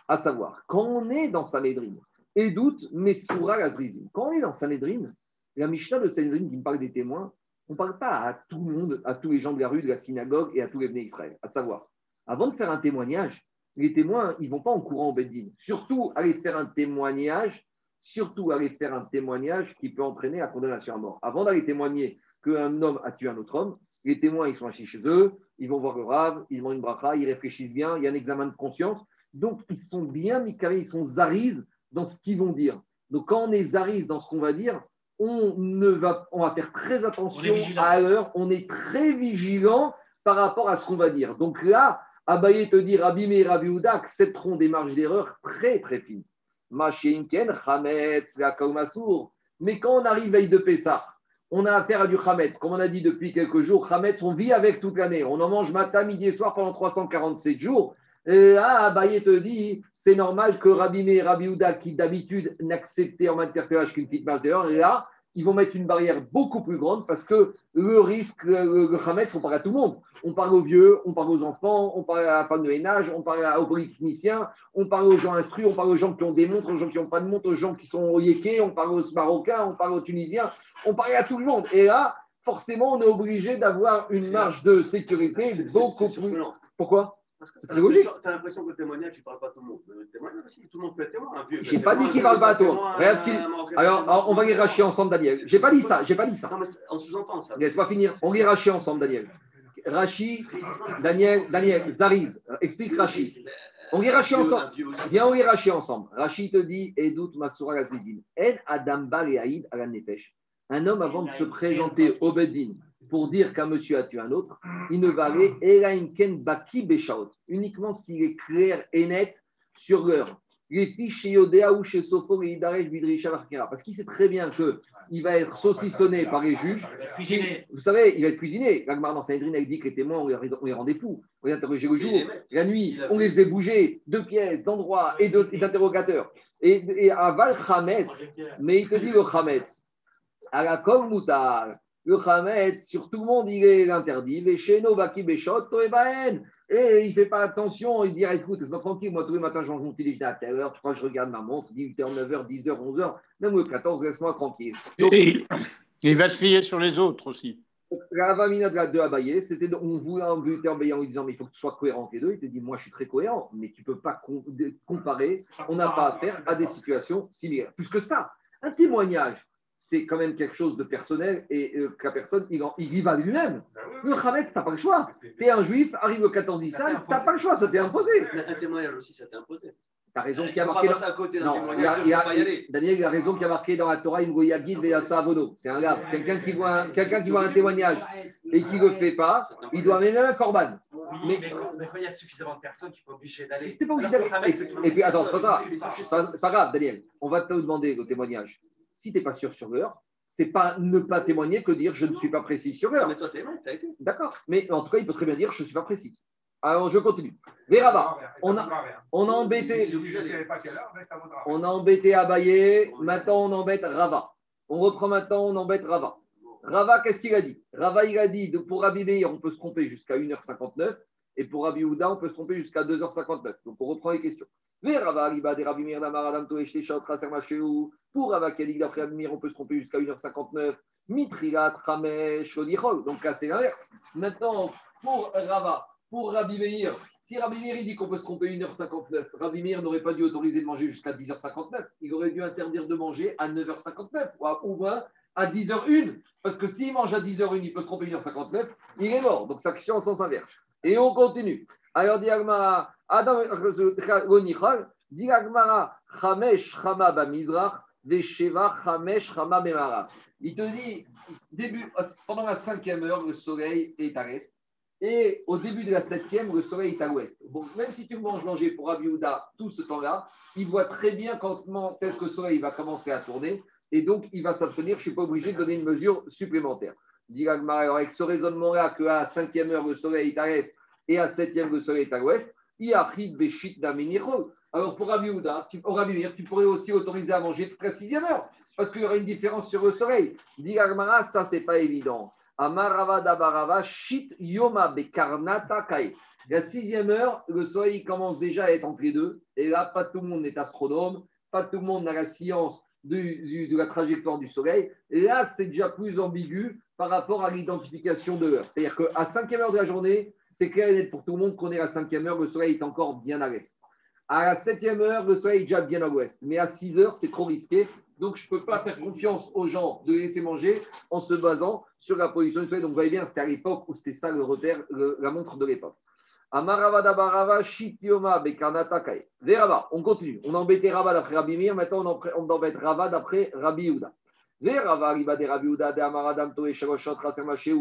À savoir, quand on est dans Sanhedrin, et doute, mais Soura Azrizim. Quand on est dans Sanhedrin, la Mishnah de Sanhedrin qui me parle des témoins, on ne parle pas à tout le monde, à tous les gens de la rue, de la synagogue et à tous les venus Israël. À savoir, avant de faire un témoignage, les témoins, ils ne vont pas en courant au Beddin. Surtout aller faire un témoignage, surtout aller faire un témoignage qui peut entraîner la condamnation à mort. Avant d'aller témoigner qu'un homme a tué un autre homme, les témoins, ils sont assis chez eux, ils vont voir le rave, ils vont une bracha, ils réfléchissent bien, il y a un examen de conscience. Donc, ils sont bien micarés, ils sont zarises dans ce qu'ils vont dire. Donc, quand on est zarise dans ce qu'on va dire, on, ne va, on va faire très attention à l'heure, on est très vigilant par rapport à ce qu'on va dire. Donc là, Abaye te dit Rabbi Houda accepteront des marges d'erreur très très fines. Chametz, Mais quand on arrive veille de Pessah, on a affaire à du Chametz. Comme on a dit depuis quelques jours, Chametz, on vit avec toute l'année. On en mange matin, midi et soir pendant 347 jours. Et là, Abaye te dit, c'est normal que Rabbi et Rabbi Houda, qui d'habitude n'acceptaient en matière de qu'une petite marge d'erreur, là, ils vont mettre une barrière beaucoup plus grande parce que le risque, le, Hametz, on parle à tout le monde. On parle aux vieux, on parle aux enfants, on parle à la femme de ménage, on parle aux polytechniciens, on parle aux gens instruits, on parle aux gens qui ont des montres, aux gens qui n'ont pas de montres, aux gens qui sont au yéké, on parle aux Marocains, on parle aux Tunisiens, on parle à tout le monde. Et là, forcément, on est obligé d'avoir une marge de sécurité beaucoup plus. Pourquoi? Parce que C'est logique. l'impression- t'as l'impression que le témoignage, il ne parle pas à tout le monde. Le témoignage aussi, tout le monde peut être témoin. Un vieux peut J'ai pas dit qu'il un parle pas à toi. être témoin, Regarde ce qu'il- Alors, on va les racher ensemble, Daniel. J'ai pas dit ça, j'ai pas dit ça. Non, mais on sous-entend ça. Laisse pas finir. On les racher ensemble, Daniel. Rachi, Daniel, Daniel, Zariz, explique Rachi. On les racher ensemble. Viens, on les racher ensemble. Rachi te dit, Edout Masura Gazlizim. En Adam Bal et Aïd à la. Un homme, avant de se présenter au Bedin pour dire qu'un monsieur a tué un autre, il ne va aller Elainken Baki Beshaot, uniquement s'il est clair et net sur l'heure. Les fiches chez Yodea ou chez et Idaresh. Parce qu'il sait très bien qu'il va être saucissonné par les juges. Vous savez, il va être cuisiné. L'Agmar dans Saint-Edrine a dit que les témoins, on les, rendait fous. On les interrogeait le jour, la nuit, on les faisait bouger de pièces, d'endroits et d'interrogateurs. Et, et à Val mais il te dit le Chametz, à la Moutar, le Chametz, sur tout le monde, il est interdit. Les Sheno, Baki, Beshot, Toebaen. Et il ne fait pas attention, il dit écoute, laisse-moi tranquille, moi tous les matins je mange mon petit déjeuner à telle heure, je regarde ma montre, 18h, 9h, 10h, 11h, même le 14, laisse-moi tranquille. Donc, Et il, va se fier sur les autres aussi. la Vamina de Abaye, c'était on voulait inviter Abaye en lui disant mais il faut que tu sois cohérent les deux. Il te dit moi je suis très cohérent, mais tu ne peux pas comparer. On n'a pas affaire à des situations similaires. Plus que ça, un témoignage, c'est quand même quelque chose de personnel et euh, que la personne il, en- il y va lui-même. Le Khamet, tu n'as pas le choix. Tu es un juif, arrive le 14 Nissan, tu n'as pas le choix, ça t'est imposé. Mais Un témoignage aussi, ça t'est imposé. Tu as raison Tu qui a marqué. passer à côté Non, il y a- témoignage, il y a- y aller. Daniel il a raison qui a marqué dans la Torah Avono. C'est un gars, quelqu'un qui voit un, quelqu'un qui voit un témoignage et qui ne le fait pas, il doit même un corban. Oui, Mais- mais, quand, mais quand il y a suffisamment de personnes, tu n'es pas obligé d'aller. T'es pas obligé d'aller. Le Et, et puis, attends, c'est pas grave. il. C'est pas grave, Daniel. On va te demander le témoignage. Si tu n'es pas sûr sur l'heure, c'est pas ne pas témoigner que dire je ne suis pas précis sur l'heure. mais toi, t'es loin, t'as été. D'accord. Mais en tout cas, il peut très bien dire je ne suis pas précis. Alors, je continue. Veraba, on a, on a embêté. On a embêté Abaye, maintenant on embête Rava. On reprend maintenant, on embête Rava. Rava, qu'est-ce qu'il a dit? Rava, il a dit, de- pour Rabbi Meir, on peut se tromper jusqu'à 1h59, et pour Rabbi Houda, on peut se tromper jusqu'à 2h59. Donc on reprend les questions. Mais Rava, Riba, des Rabbi Meir, Adam, Pour Rava, qui a dit que d'après Meir, on peut se tromper jusqu'à 1h59. Mitrilat, Ramesh, Odichol. Donc là, c'est l'inverse. Maintenant, pour Rava, pour Rabbi Meir, si Rabbi Meir dit qu'on peut se tromper 1h59, Rabbi Meir n'aurait pas dû autoriser de manger jusqu'à 10h59. Il aurait dû interdire de manger à 9h59 ou bien à 10h01. Parce que s'il mange à 10h01, il peut se tromper 1h59, il est mort. Donc, ça question en sens inverse. Et on continue. Alors, dit Agmara, Adam, Lonichal, dit Agmara, Chamesh, Chama, Bamizrach, Vesheva, Chamesh, Chama, Bemara. Il te dit, début, pendant la cinquième heure, le soleil est à l'est. Et au début de la septième, le soleil est à l'ouest. Bon, même si tu manges manger pour Rabbi Houda tout ce temps-là, il voit très bien quand est-ce que le soleil va commencer à tourner. Et donc, il va s'abstenir. Je ne suis pas obligé de donner une mesure supplémentaire. Dit alors avec ce raisonnement-là, qu'à la cinquième heure, le soleil est à l'est et à la septième, le soleil est à l'ouest, Iachid Beshit Daminichol. Alors pour Rabbi oh, tu pourrais aussi autoriser à manger toute la sixième heure, parce qu'il y aurait une différence sur le soleil. Dit Gagmara, ça, c'est pas évident. Amarava Dabarava, Shit Yoma Bekarnata Kai. La sixième heure, le soleil commence déjà à être entre les deux. Et là, pas tout le monde est astronome, pas tout le monde n'a la science de la trajectoire du soleil. Et là, c'est déjà plus ambigu par rapport à l'identification de l'heure. C'est-à-dire qu'à cinquième heure de la journée, c'est clair et net pour tout le monde qu'on est à la cinquième heure, le soleil est encore bien à l'est. À la septième heure, le soleil est déjà bien à l'ouest. Mais à 6 heures, c'est trop risqué. Donc, je ne peux pas faire confiance aux gens de laisser manger en se basant sur la position du soleil. Donc, vous voyez bien, c'était à l'époque où c'était ça le repère, la montre de l'époque. Amaravada barava shitioma bekanata on continue. On a embêté Rava d'après Rabbi Mir, maintenant on, embête Rava d'après Rabbi Yehuda. Verava Rabbi de Shaloshot Rasermacheu.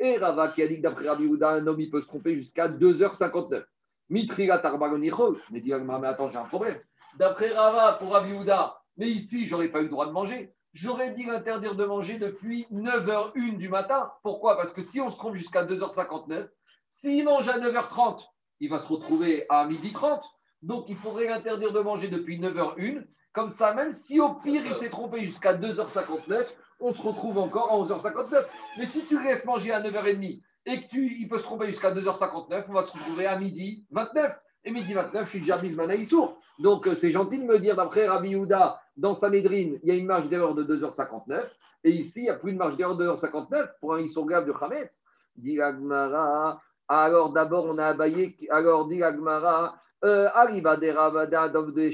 Et Rava qui a dit que d'après Rabbi Yehuda, un homme il peut se tromper jusqu'à 2h59. Mitriga Tarbagonichol. Mais dis mais attends, j'ai un problème. D'après Rava pour Rabbi Yehuda, mais ici, j'aurais pas eu le droit de manger. J'aurais dit l'interdire de manger depuis 9h01 du matin. Pourquoi? Parce que si on se trompe jusqu'à 2h59, s'il mange à 9h30, il va se retrouver à 12h30. Donc, il faudrait l'interdire de manger depuis 9h01. Comme ça, même si au pire, il s'est trompé jusqu'à 2h59, on se retrouve encore à 11h59. Mais si tu restes manger à 9h30 et que tu, il peut se tromper jusqu'à 2h59, on va se retrouver à midi 29. Et midi 29, je suis déjà bismana Issour. Donc, euh, c'est gentil de me dire, d'après Rabbi Houda, dans Sanhedrin, il y a une marge d'erreur de 2h59. Et ici, il n'y a plus de marge d'erreur de 2h59 pour un Issour de Khametz. Dit Agmara. Alors, d'abord, on a abayé. Alors, dit Agmara. euh, Arriva de Ravada, de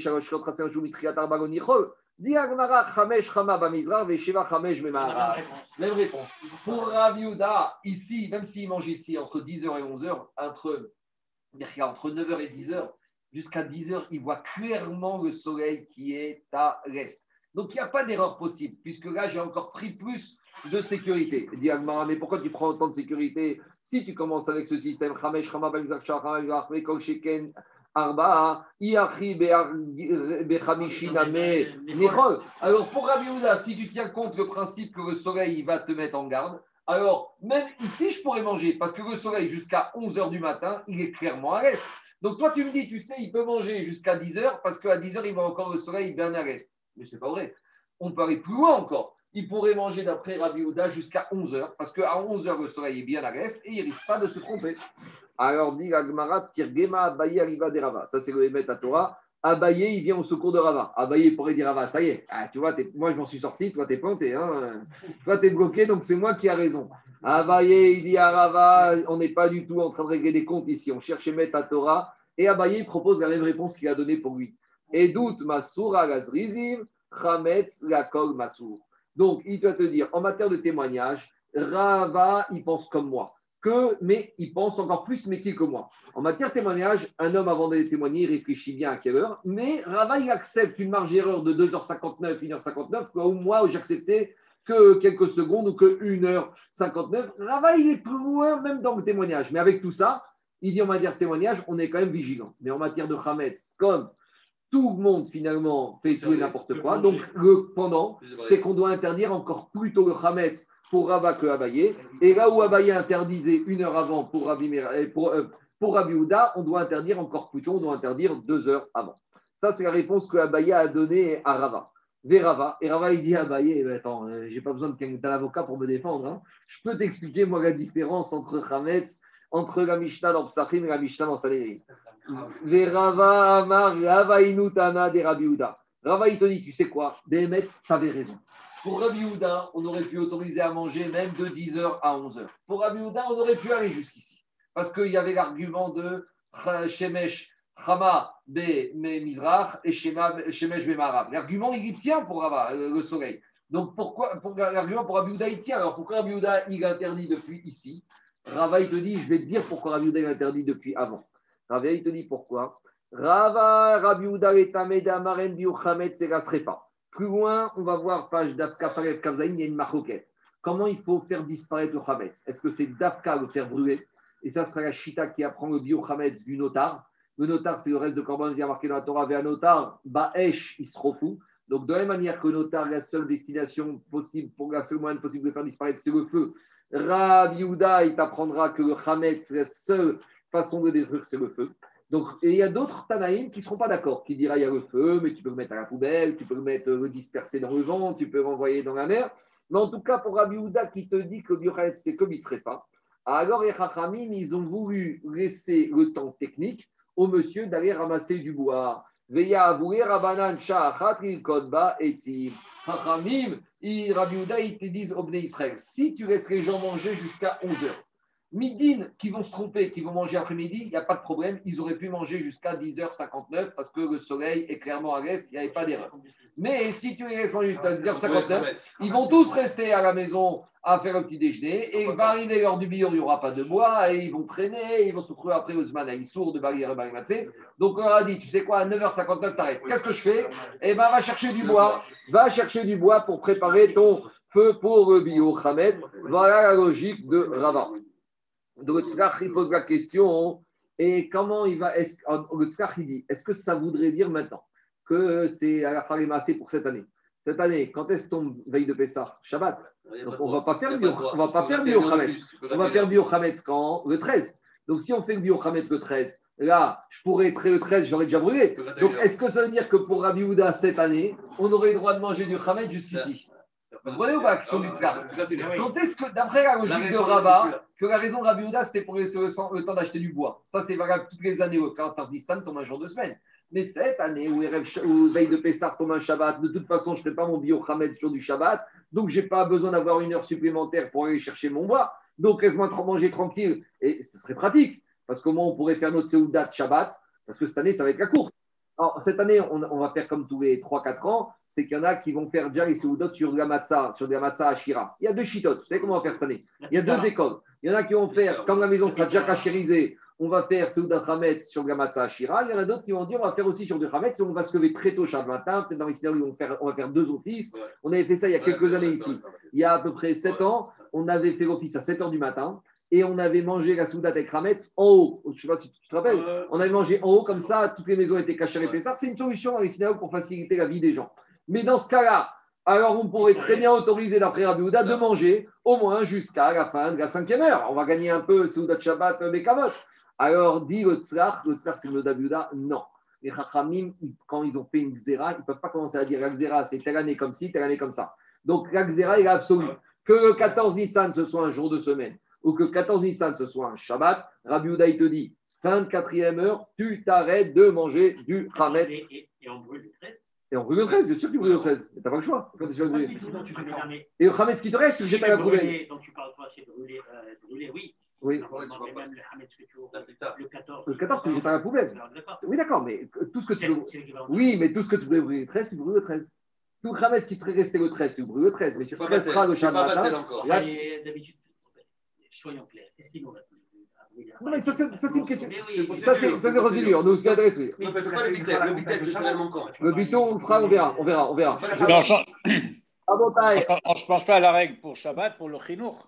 Dit Agmara, Chamesh Chama Bamizra, Vesheva Chamesh Memara. Même réponse. Pour Rabbi Houda, ici, même s'il mange ici entre 10h et 11h, entre, entre 9h et 10h, jusqu'à 10h, il voit clairement le soleil qui est à l'est. Donc il n'y a pas d'erreur possible, puisque là, j'ai encore pris plus de sécurité. Il dit Agmara, mais pourquoi tu prends autant de sécurité si tu commences avec ce système? Chamesh Chama Bamizra, Sheken, Arba, Iachi. Alors pour Rabbi Houda, si tu tiens compte le principe que le soleil il va te mettre en garde, alors même ici je pourrais manger parce que le soleil jusqu'à 11h du matin, il est clairement à l'est. Donc toi tu me dis, tu sais, il peut manger jusqu'à 10h parce qu'à 10h il va encore le soleil bien à l'est. Mais c'est pas vrai. On peut aller plus loin encore. Il pourrait manger d'après Rabbi Houda jusqu'à 11h parce qu'à 11h le soleil est bien à l'est et il risque pas de se tromper. Alors dit Agmara, Tirgema Abaye Arriva des Rava. Ça c'est le Emet à Torah. Abaye, il vient au secours de Rava. Abaye pourrait dire Rava, ça y est, ah, tu vois, moi je m'en suis sorti, toi t'es planté, hein. toi t'es bloqué, donc c'est moi qui a raison. Abaye, il dit à Rava, on n'est pas du tout en train de régler des comptes ici, on cherche Emet à Torah. Et Abaye propose la même réponse qu'il a donnée pour lui. Et doute Masour Agazrizim, Chametz Lakol Masour. Donc il va te dire, en matière de témoignage, Rava, il pense comme moi mais il pense encore plus métier que moi. En matière de témoignage, un homme avant d'aller témoigner, réfléchit bien à quelle heure, mais Rava, il accepte une marge d'erreur de 2h59, 1h59, quoi, ou moi, j'acceptais que quelques secondes ou que 1h59. Rava, il est plus loin même dans le témoignage. Mais avec tout ça, il dit en matière de témoignage, on est quand même vigilant. Mais en matière de Hametz, comme tout le monde finalement fait tout et n'importe quoi, donc le pendant, c'est qu'on doit interdire encore plus tôt le Hametz pour Rava que Abaye. Et là où Abaye interdisait une heure avant pour Rabbi, euh, pour, euh, pour Rabbi Houda, on doit interdire encore plus tôt, on doit interdire deux heures avant. Ça, c'est la réponse que Abaye a donnée à Rava. Et Rava, il dit à Abaye, eh ben, attends, euh, j'ai pas besoin d'un avocat pour me défendre. hein. Je peux t'expliquer, moi, la différence entre Hametz, entre la Mishnah dans Psachim et la Mishnah dans Sanhedrin. Verava Amar Rava Inutana de Rabbi. Rava, il te dit, tu sais quoi? Béhémet, tu avais raison. Pour Rabbi Houda, on aurait pu autoriser à manger même de 10h à 11h. Pour Rabbi Houda, on aurait pu aller jusqu'ici. Parce qu'il y avait l'argument de Shemesh Chama Be Mizrach et Shemesh Be. L'argument, il tient pour Rava, euh, le soleil. Donc pourquoi pour, l'argument pour Rabbi Houda, il tient. Alors pourquoi Rabbi Houda, il interdit depuis ici? Rava, il te dit, je vais te dire pourquoi Rabbi Houda, il interdit depuis avant. Rava, il te dit pourquoi? Rabbi. Plus loin, on va voir, page d'Afka Farev Kavzaïn, il y a une maroquette. Comment il faut faire disparaître le Hametz Est-ce que c'est d'Afka le faire brûler? Et ça sera la Shita qui apprend le bio du notar. Le notar, c'est le reste de Corban qui a marqué dans la Torah. Vers notar, Baesh, il se refou. Donc, de la même manière que notar, la seule destination possible, pour la seule moyen possible de faire disparaître, c'est le feu. Rabbi Yehuda, il t'apprendra que le Hametz, la seule façon de détruire, c'est le feu. Donc, et il y a d'autres Tanaïm qui ne seront pas d'accord, qui dira il y a le feu, mais tu peux le mettre à la poubelle, tu peux le mettre, le disperser dans le vent, tu peux le renvoyer dans la mer. Mais en tout cas, pour Rabbi Houda qui te dit que le Biochalet, c'est comme il ne serait pas, alors les Chachamim, ils ont voulu laisser le temps technique au monsieur d'aller ramasser du bois. Veya Rabanan Kodba. Chachamim, Rabbi Houda, ils te disent Israël, si tu laisses les gens manger jusqu'à 11 heures, Midin qui vont se tromper, qui vont manger après-midi, il n'y a pas de problème. Ils auraient pu manger jusqu'à 10h59 parce que le soleil est clairement à l'est, il n'y avait pas d'erreur. Mais si tu les laisses manger jusqu'à 10h59, ils vont tous rester à la maison à faire un petit déjeuner et il va arriver l'heure du billon, il n'y aura pas de bois et ils vont traîner, ils vont se retrouver après au Zman à Issour de barrière Barimatsé. Donc on leur a dit, tu sais quoi, à 9h59, t'arrêtes. Qu'est-ce que je fais? Eh bien, va chercher du bois, va chercher du bois pour préparer ton feu pour le bio. Voilà la logique de Rava. Donc le tzrach, il pose la question, et comment il va. Est le tzrach, il dit, est-ce que ça voudrait dire maintenant que c'est à la Farimacé pour cette année? Cette année, quand est-ce tombe veille de Pessah? Shabbat. Donc on va pas faire on va pas faire. On va faire bio Khamet quand? Le 13. Donc si on fait le bio Khamet le 13, là, je pourrais être le 13, j'aurais déjà brûlé. Donc est-ce que ça veut dire que pour Rabbi Houda cette année, on aurait le droit de manger du Khamet jusqu'ici? Vous comprenez ou pas la question du tsar l'as. Quand est-ce que, d'après la logique de raison, Rabat, que la raison de Rabbi Houda, c'était pour laisser le, temps d'acheter du bois Ça, c'est valable toutes les années. Au 14 Nissan tombe un jour de semaine. Mais cette année, où, veille de Pessah tombe un Shabbat, de toute façon, je ne fais pas mon bio Hamed sur du Shabbat. Donc, je n'ai pas besoin d'avoir une heure supplémentaire pour aller chercher mon bois. Donc, laisse-moi manger tranquille. Et ce serait pratique. Parce qu'au moins, on pourrait faire notre Seouda de Shabbat. Parce que cette année, ça va être la course. Alors, cette année, on, on va faire comme tous les 3-4 ans. C'est qu'il y en a qui vont faire déjà les Seoudot sur de la matzah, sur de la matzah à Shira. Il y a deux chitotes. Vous savez comment on va faire cette année? Il y a deux écoles. Il y en a qui vont faire, quand la maison sera déjà cachérisée, on va faire Seoudat Hametz sur de la matzah à Shira. Il y en a d'autres qui vont dire, on va faire aussi sur du Hametz et on va se lever très tôt chaque matin. Peut-être dans les scénarios, on va faire, on va faire deux offices. Ouais. On avait fait ça il y a quelques Ouais, années ici. Il y a à peu près 7 ans, on avait fait l'office à 7 h du matin et on avait mangé la Soudat avec Hametz en haut. Je ne sais pas si tu te rappelles. On avait mangé en haut, comme ça, toutes les maisons étaient cachées avec ça. C'est une solution dans les synagogues pour faciliter la vie des gens. Mais dans ce cas-là, alors on pourrait très bien autoriser, d'après Rabbi Houda, de manger au moins jusqu'à la fin de la cinquième heure. On va gagner un peu Soudat Shabbat, euh, Bekamot. Alors, dit le Tzrach, le Tzrach, c'est le Rabbi Houda, non. Les Chachamim, quand ils ont fait une Xéra, ils ne peuvent pas commencer à dire la Xéra, c'est telle année comme ci, telle année comme ça. Donc, la Xéra, il est absolue. Que le 14 Nissan, ce soit un jour de semaine, ou que 14 Nissan, ce soit un Shabbat, Rabbi Houda, il te dit, fin de quatrième heure, tu t'arrêtes de manger du Hametz. Et, et, et on brûle le 13. Et on brûle le 13, bien sûr que tu brûles le 13. Mais t'as pas le choix. Quand tu vas brûler. Pas, Et le Hametz qui te reste, si jettes à la brûler, Donc tu parles toi, c'est brûler, euh, brûler, oui. Oui. Tu même le Hametz que tu le 14. Le 14, tu jettes à la poubelle. Oui, d'accord, mais tout ce que tu veux. Oui, mais tout ce que tu voulais brûler le 13, tu brûles le 13. Tout le Hametz qui serait resté le 13, tu brûles le 13. Mais si C'est tu pas restera le pas matin. D'habitude, soyons clairs. Qu'est-ce qu'il nous reste Non, mais ça, c'est une question. Ça, c'est procédure. Nous, c'est adressé. Ne faites pas le bitel, le bitel, c'est finalement quand Le biton, on le fera, on verra. On verra. On verra. Mais on change- ne pense pas à la règle pour Shabbat, pour le chinour.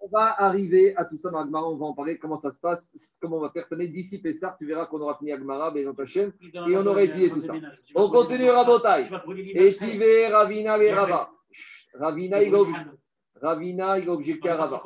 On va arriver à tout ça dans Agmara, on va en parler, comment ça se passe, comment on va faire cette année. D'ici Pessah, tu verras qu'on aura fini Agmara, Bézant Hachem. Et on aurait étudié tout ça. On continue, Rabotai. Et Ravina et Rava. Ravina, il a obje- Ravina, il a objecté à Rava.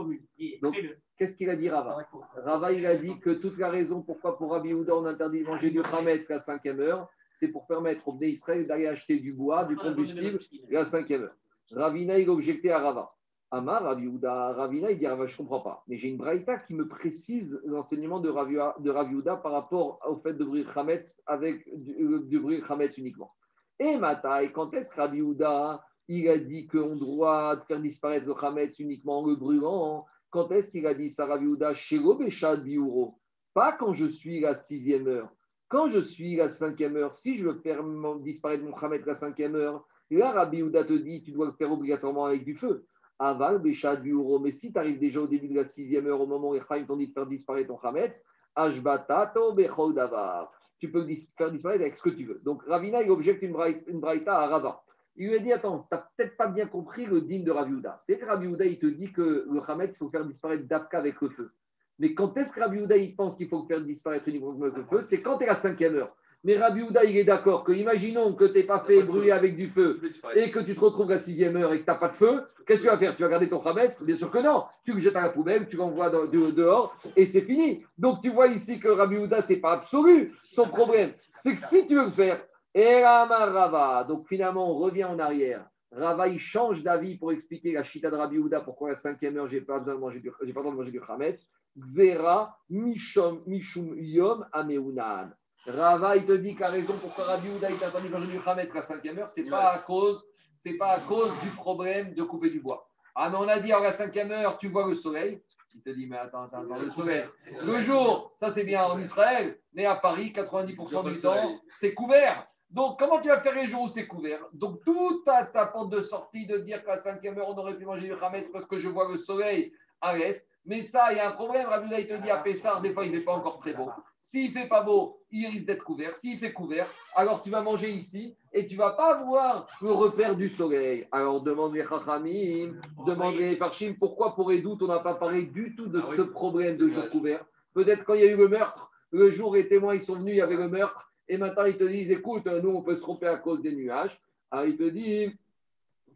Donc, Qu'est-ce qu'il a dit Rava Rava, il a dit que toute la raison pourquoi pour Rabbi Houda on interdit de manger du Hametz à la cinquième heure, c'est pour permettre aux Bnei Israël d'aller acheter du bois, du combustible à la cinquième heure. Ravina, il a objecté à Rava. Amar, Rabbi Houda, Ravina, il dit Rava, je ne comprends pas. Mais j'ai une braïta qui me précise l'enseignement de Rabbi de Houda par rapport au fait de brûler Hametz avec du, euh, brûler Hametz uniquement. Et Matai, quand est-ce que Rabbi Houda, il a dit qu'on doit faire disparaître le Hametz uniquement en le brûlant Quand est-ce qu'il a dit ça, Shelo Beshad Biuro Pas quand je suis la sixième heure. Quand je suis la cinquième heure, si je veux faire disparaître mon Hametz la cinquième heure, là, Rabbi Houda te dit tu dois le faire obligatoirement avec du feu. Aval, Béchad, Biuro. Mais si tu arrives déjà au début de la sixième heure, au moment où les Chaim t'ont dit de faire disparaître ton Hametz, Ashbatato Bechol Davar. Tu peux le faire disparaître avec ce que tu veux. Donc Ravina, il objecte une braïta à Rava. Il lui a dit Attends, tu n'as peut-être pas bien compris le digne de Rabbi Houda. C'est que Rabbi Houda, il te dit que le Hametz, il faut faire disparaître d'Afka avec le feu. Mais quand est-ce que Rabbi Houda, il pense qu'il faut faire disparaître uniquement avec le feu? C'est quand tu es à la cinquième heure. Mais Rabbi Houda, il est d'accord que, imaginons que tu n'es pas fait brûler avec du feu et que tu te retrouves à la sixième heure et que tu n'as pas de feu, qu'est-ce que tu vas faire? Tu vas garder ton Hametz? Bien sûr que non. Tu le jettes à la poubelle, tu l'envoies dehors et c'est fini. Donc tu vois ici que Rabbi Houda, ce n'est pas absolu. Son problème, c'est que si tu veux le faire, Erama Rava, donc finalement on revient en arrière. Rava, il change d'avis pour expliquer la chita de Rabbi Houda, pourquoi à la cinquième heure, j'ai pas besoin de manger du, j'ai pas besoin de manger du Hametz. Xera, Mishom, Mishum, Yom, Ameunan. Rava, il te dit que la raison pourquoi Rabbi Houda il t'a entendu manger du Hametz à la cinquième heure, c'est pas à cause, c'est pas à cause du problème de couper du bois. Ah, mais on a dit à la cinquième heure, tu vois le soleil. Il te dit, mais attends, attends, attends, le soleil. Le jour, ça c'est bien en Israël, mais à Paris, 90% du temps, c'est couvert. Donc, comment tu vas faire les jours où c'est couvert? Donc, toute ta, ta porte de sortie de dire qu'à la cinquième heure, on aurait pu manger du Hametz parce que je vois le soleil à l'est. Mais ça, il y a un problème. Rabbi il te dit à Pessar, des fois, il ne fait pas encore très beau. S'il ne fait pas beau, il risque d'être couvert. S'il fait couvert, alors tu vas manger ici et tu ne vas pas voir le repère du soleil. Alors, demande les Chachamim, demande les Farshim, pourquoi pour Edout, on n'a pas parlé du tout de Ah ce problème de jour couvert? Peut-être quand il y a eu le meurtre, le jour les témoins ils sont venus, il y avait le meurtre, et maintenant ils te disent écoute, nous on peut se tromper à cause des nuages. Alors il te dit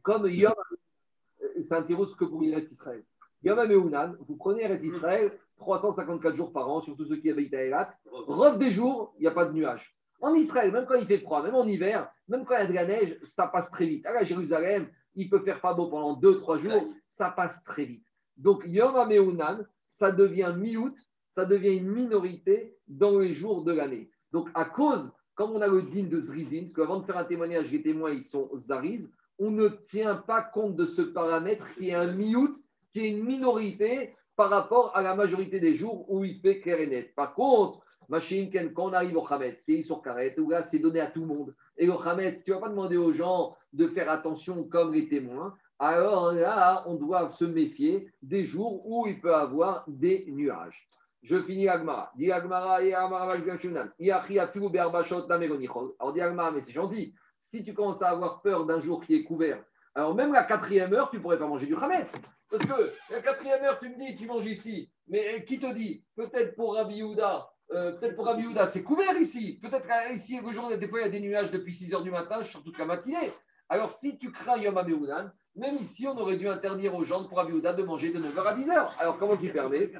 comme Yom, c'est un tirous que pour Eretz Israël. Yom Ameunan, vous prenez Eretz Israël 354 jours par an, surtout ceux qui habitent à Elat. Rev des jours, il n'y a pas de nuages. En Israël, même quand il fait froid, même en hiver, Même quand il y a de la neige, ça passe très vite. À Jérusalem, il peut faire pas beau pendant 2-3 jours, ça passe très vite. Donc, Yom HaMe'unan, ça devient mi-août, ça devient une minorité dans les jours de l'année. Donc, à cause, comme on a le din de Zrizin, qu'avant de faire un témoignage, les témoins, ils sont Zariz, on ne tient pas compte de ce paramètre qui est un mi-août, qui est une minorité par rapport à la majorité des jours où il fait clair et net. Par contre, Machine, quand on arrive au Hametz, pays sur carrette, où là, c'est donné à tout le monde. Et au Hametz, tu ne vas pas demander aux gens de faire attention comme les témoins. Alors là, on doit se méfier des jours où il peut avoir des nuages. Je finis l'Agmara. Dis l'Agmara et Amara Alors dis Agmara, mais c'est gentil. Si tu commences à avoir peur d'un jour qui est couvert, alors même la quatrième heure, tu ne pourrais pas manger du Hametz. Parce que la quatrième heure, tu me dis, tu manges ici. Mais qui te dit? Peut-être pour Rabbi Yehuda, euh, peut-être pour Rabbi Yehuda, c'est couvert ici. Peut-être qu'ici, le jour, des fois, il y a des nuages depuis 6 heures du matin, sur toute la matinée. Alors, si tu crains Yom HaMeounan, même ici, on aurait dû interdire aux gens pour Rabbi Yehuda de manger de 9h à 10h. Alors, comment tu permets?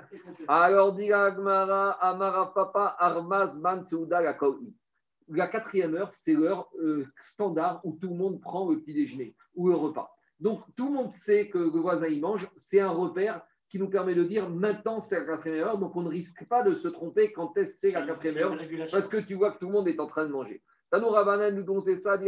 Alors, dit Agmara, Amara Papa, Armaz, Man, la La quatrième heure, c'est l'heure euh, standard où tout le monde prend le petit déjeuner ou le repas. Donc, tout le monde sait que le voisin y mange. C'est un repère qui nous permet de dire maintenant c'est la quatrième heure, donc on ne risque pas de se tromper quand est-ce c'est la quatrième heure, parce que tu vois que tout le monde est en train de manger. Tanou Rabanan nous ça,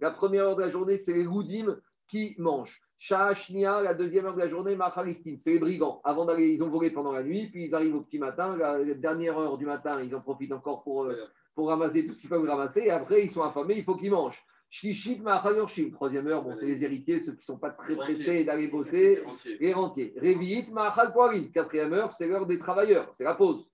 La première heure de la journée, c'est les Goudim qui mangent. Shashnia, la deuxième heure de la journée, Machalistin, c'est les brigands. Avant d'aller, ils ont volé pendant la nuit, puis ils arrivent au petit matin. La dernière heure du matin, ils en profitent encore pour, euh, pour ramasser tout ce qu'ils peuvent ramasser. Et après, ils sont affamés, il faut qu'ils mangent. Shishit Yorshim, troisième heure, bon, c'est les héritiers, ceux qui ne sont pas très pressés d'aller bosser, les rentiers. Révi'it Mahal quatrième heure, c'est l'heure des travailleurs, c'est la pause.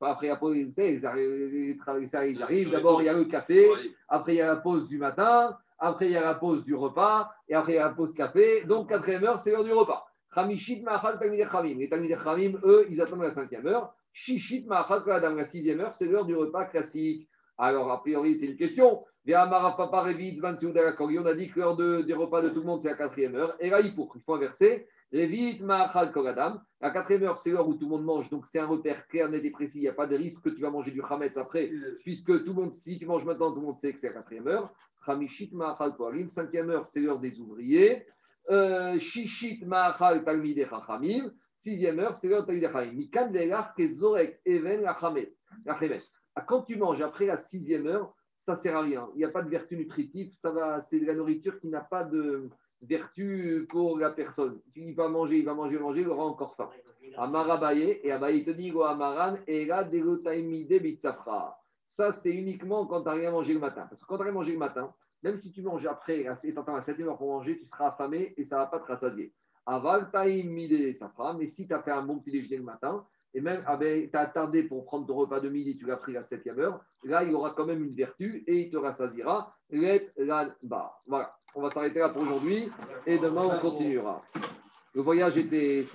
Après la pause, ils arrivent. d'abord il y a le café, après il y a la pause du matin, après il y a la pause du repas, et après il y a la pause café. Donc quatrième heure, c'est l'heure du repas. Chamishit Mahal Talmidei Chamim. Les Talmidei Chamim, eux, ils attendent la cinquième heure. Shishit Mahal Kadam, la sixième heure, c'est l'heure du repas classique. Alors, a priori, c'est une question. On a dit que l'heure de, des repas de tout le monde, c'est la quatrième heure. Et là, il faut, il faut inverser. La quatrième heure, c'est l'heure où tout le monde mange. Donc, c'est un repère clair, net et précis. Il n'y a pas de risque que tu vas manger du chametz après, puisque tout le monde, si tu manges maintenant, tout le monde sait que c'est la quatrième heure. Chamishit Ma'achal. Cinquième heure, c'est l'heure des ouvriers. Euh, Shishit Ma'achal Talmidei Chachamim. Sixième heure, c'est l'heure de Talmidei Chachamim. Mikan Velar Kezorek Even Lachamet. Quand tu manges après la sixième heure, ça sert à rien. Il n'y a pas de vertu nutritive. Ça va, c'est de la nourriture qui n'a pas de vertu pour la personne. Il va manger, il va manger, manger, il aura encore faim. Amarabaye, et Abaye te dit, Amaran, et là, Ça, c'est uniquement quand tu n'as rien mangé le matin. Parce que quand tu n'as rien mangé le matin, même si tu manges après, et tu attends à 7 heure pour manger, tu seras affamé et ça ne va pas te rassasier. Aval mide safra, mais si tu as fait un bon petit déjeuner le matin, et même ah ben, tu as attardé pour prendre ton repas de midi, tu l'as pris à 7 heure, là, il aura quand même une vertu et il te rassasiera. Voilà, on va s'arrêter là pour aujourd'hui et demain, on continuera. Le voyage était.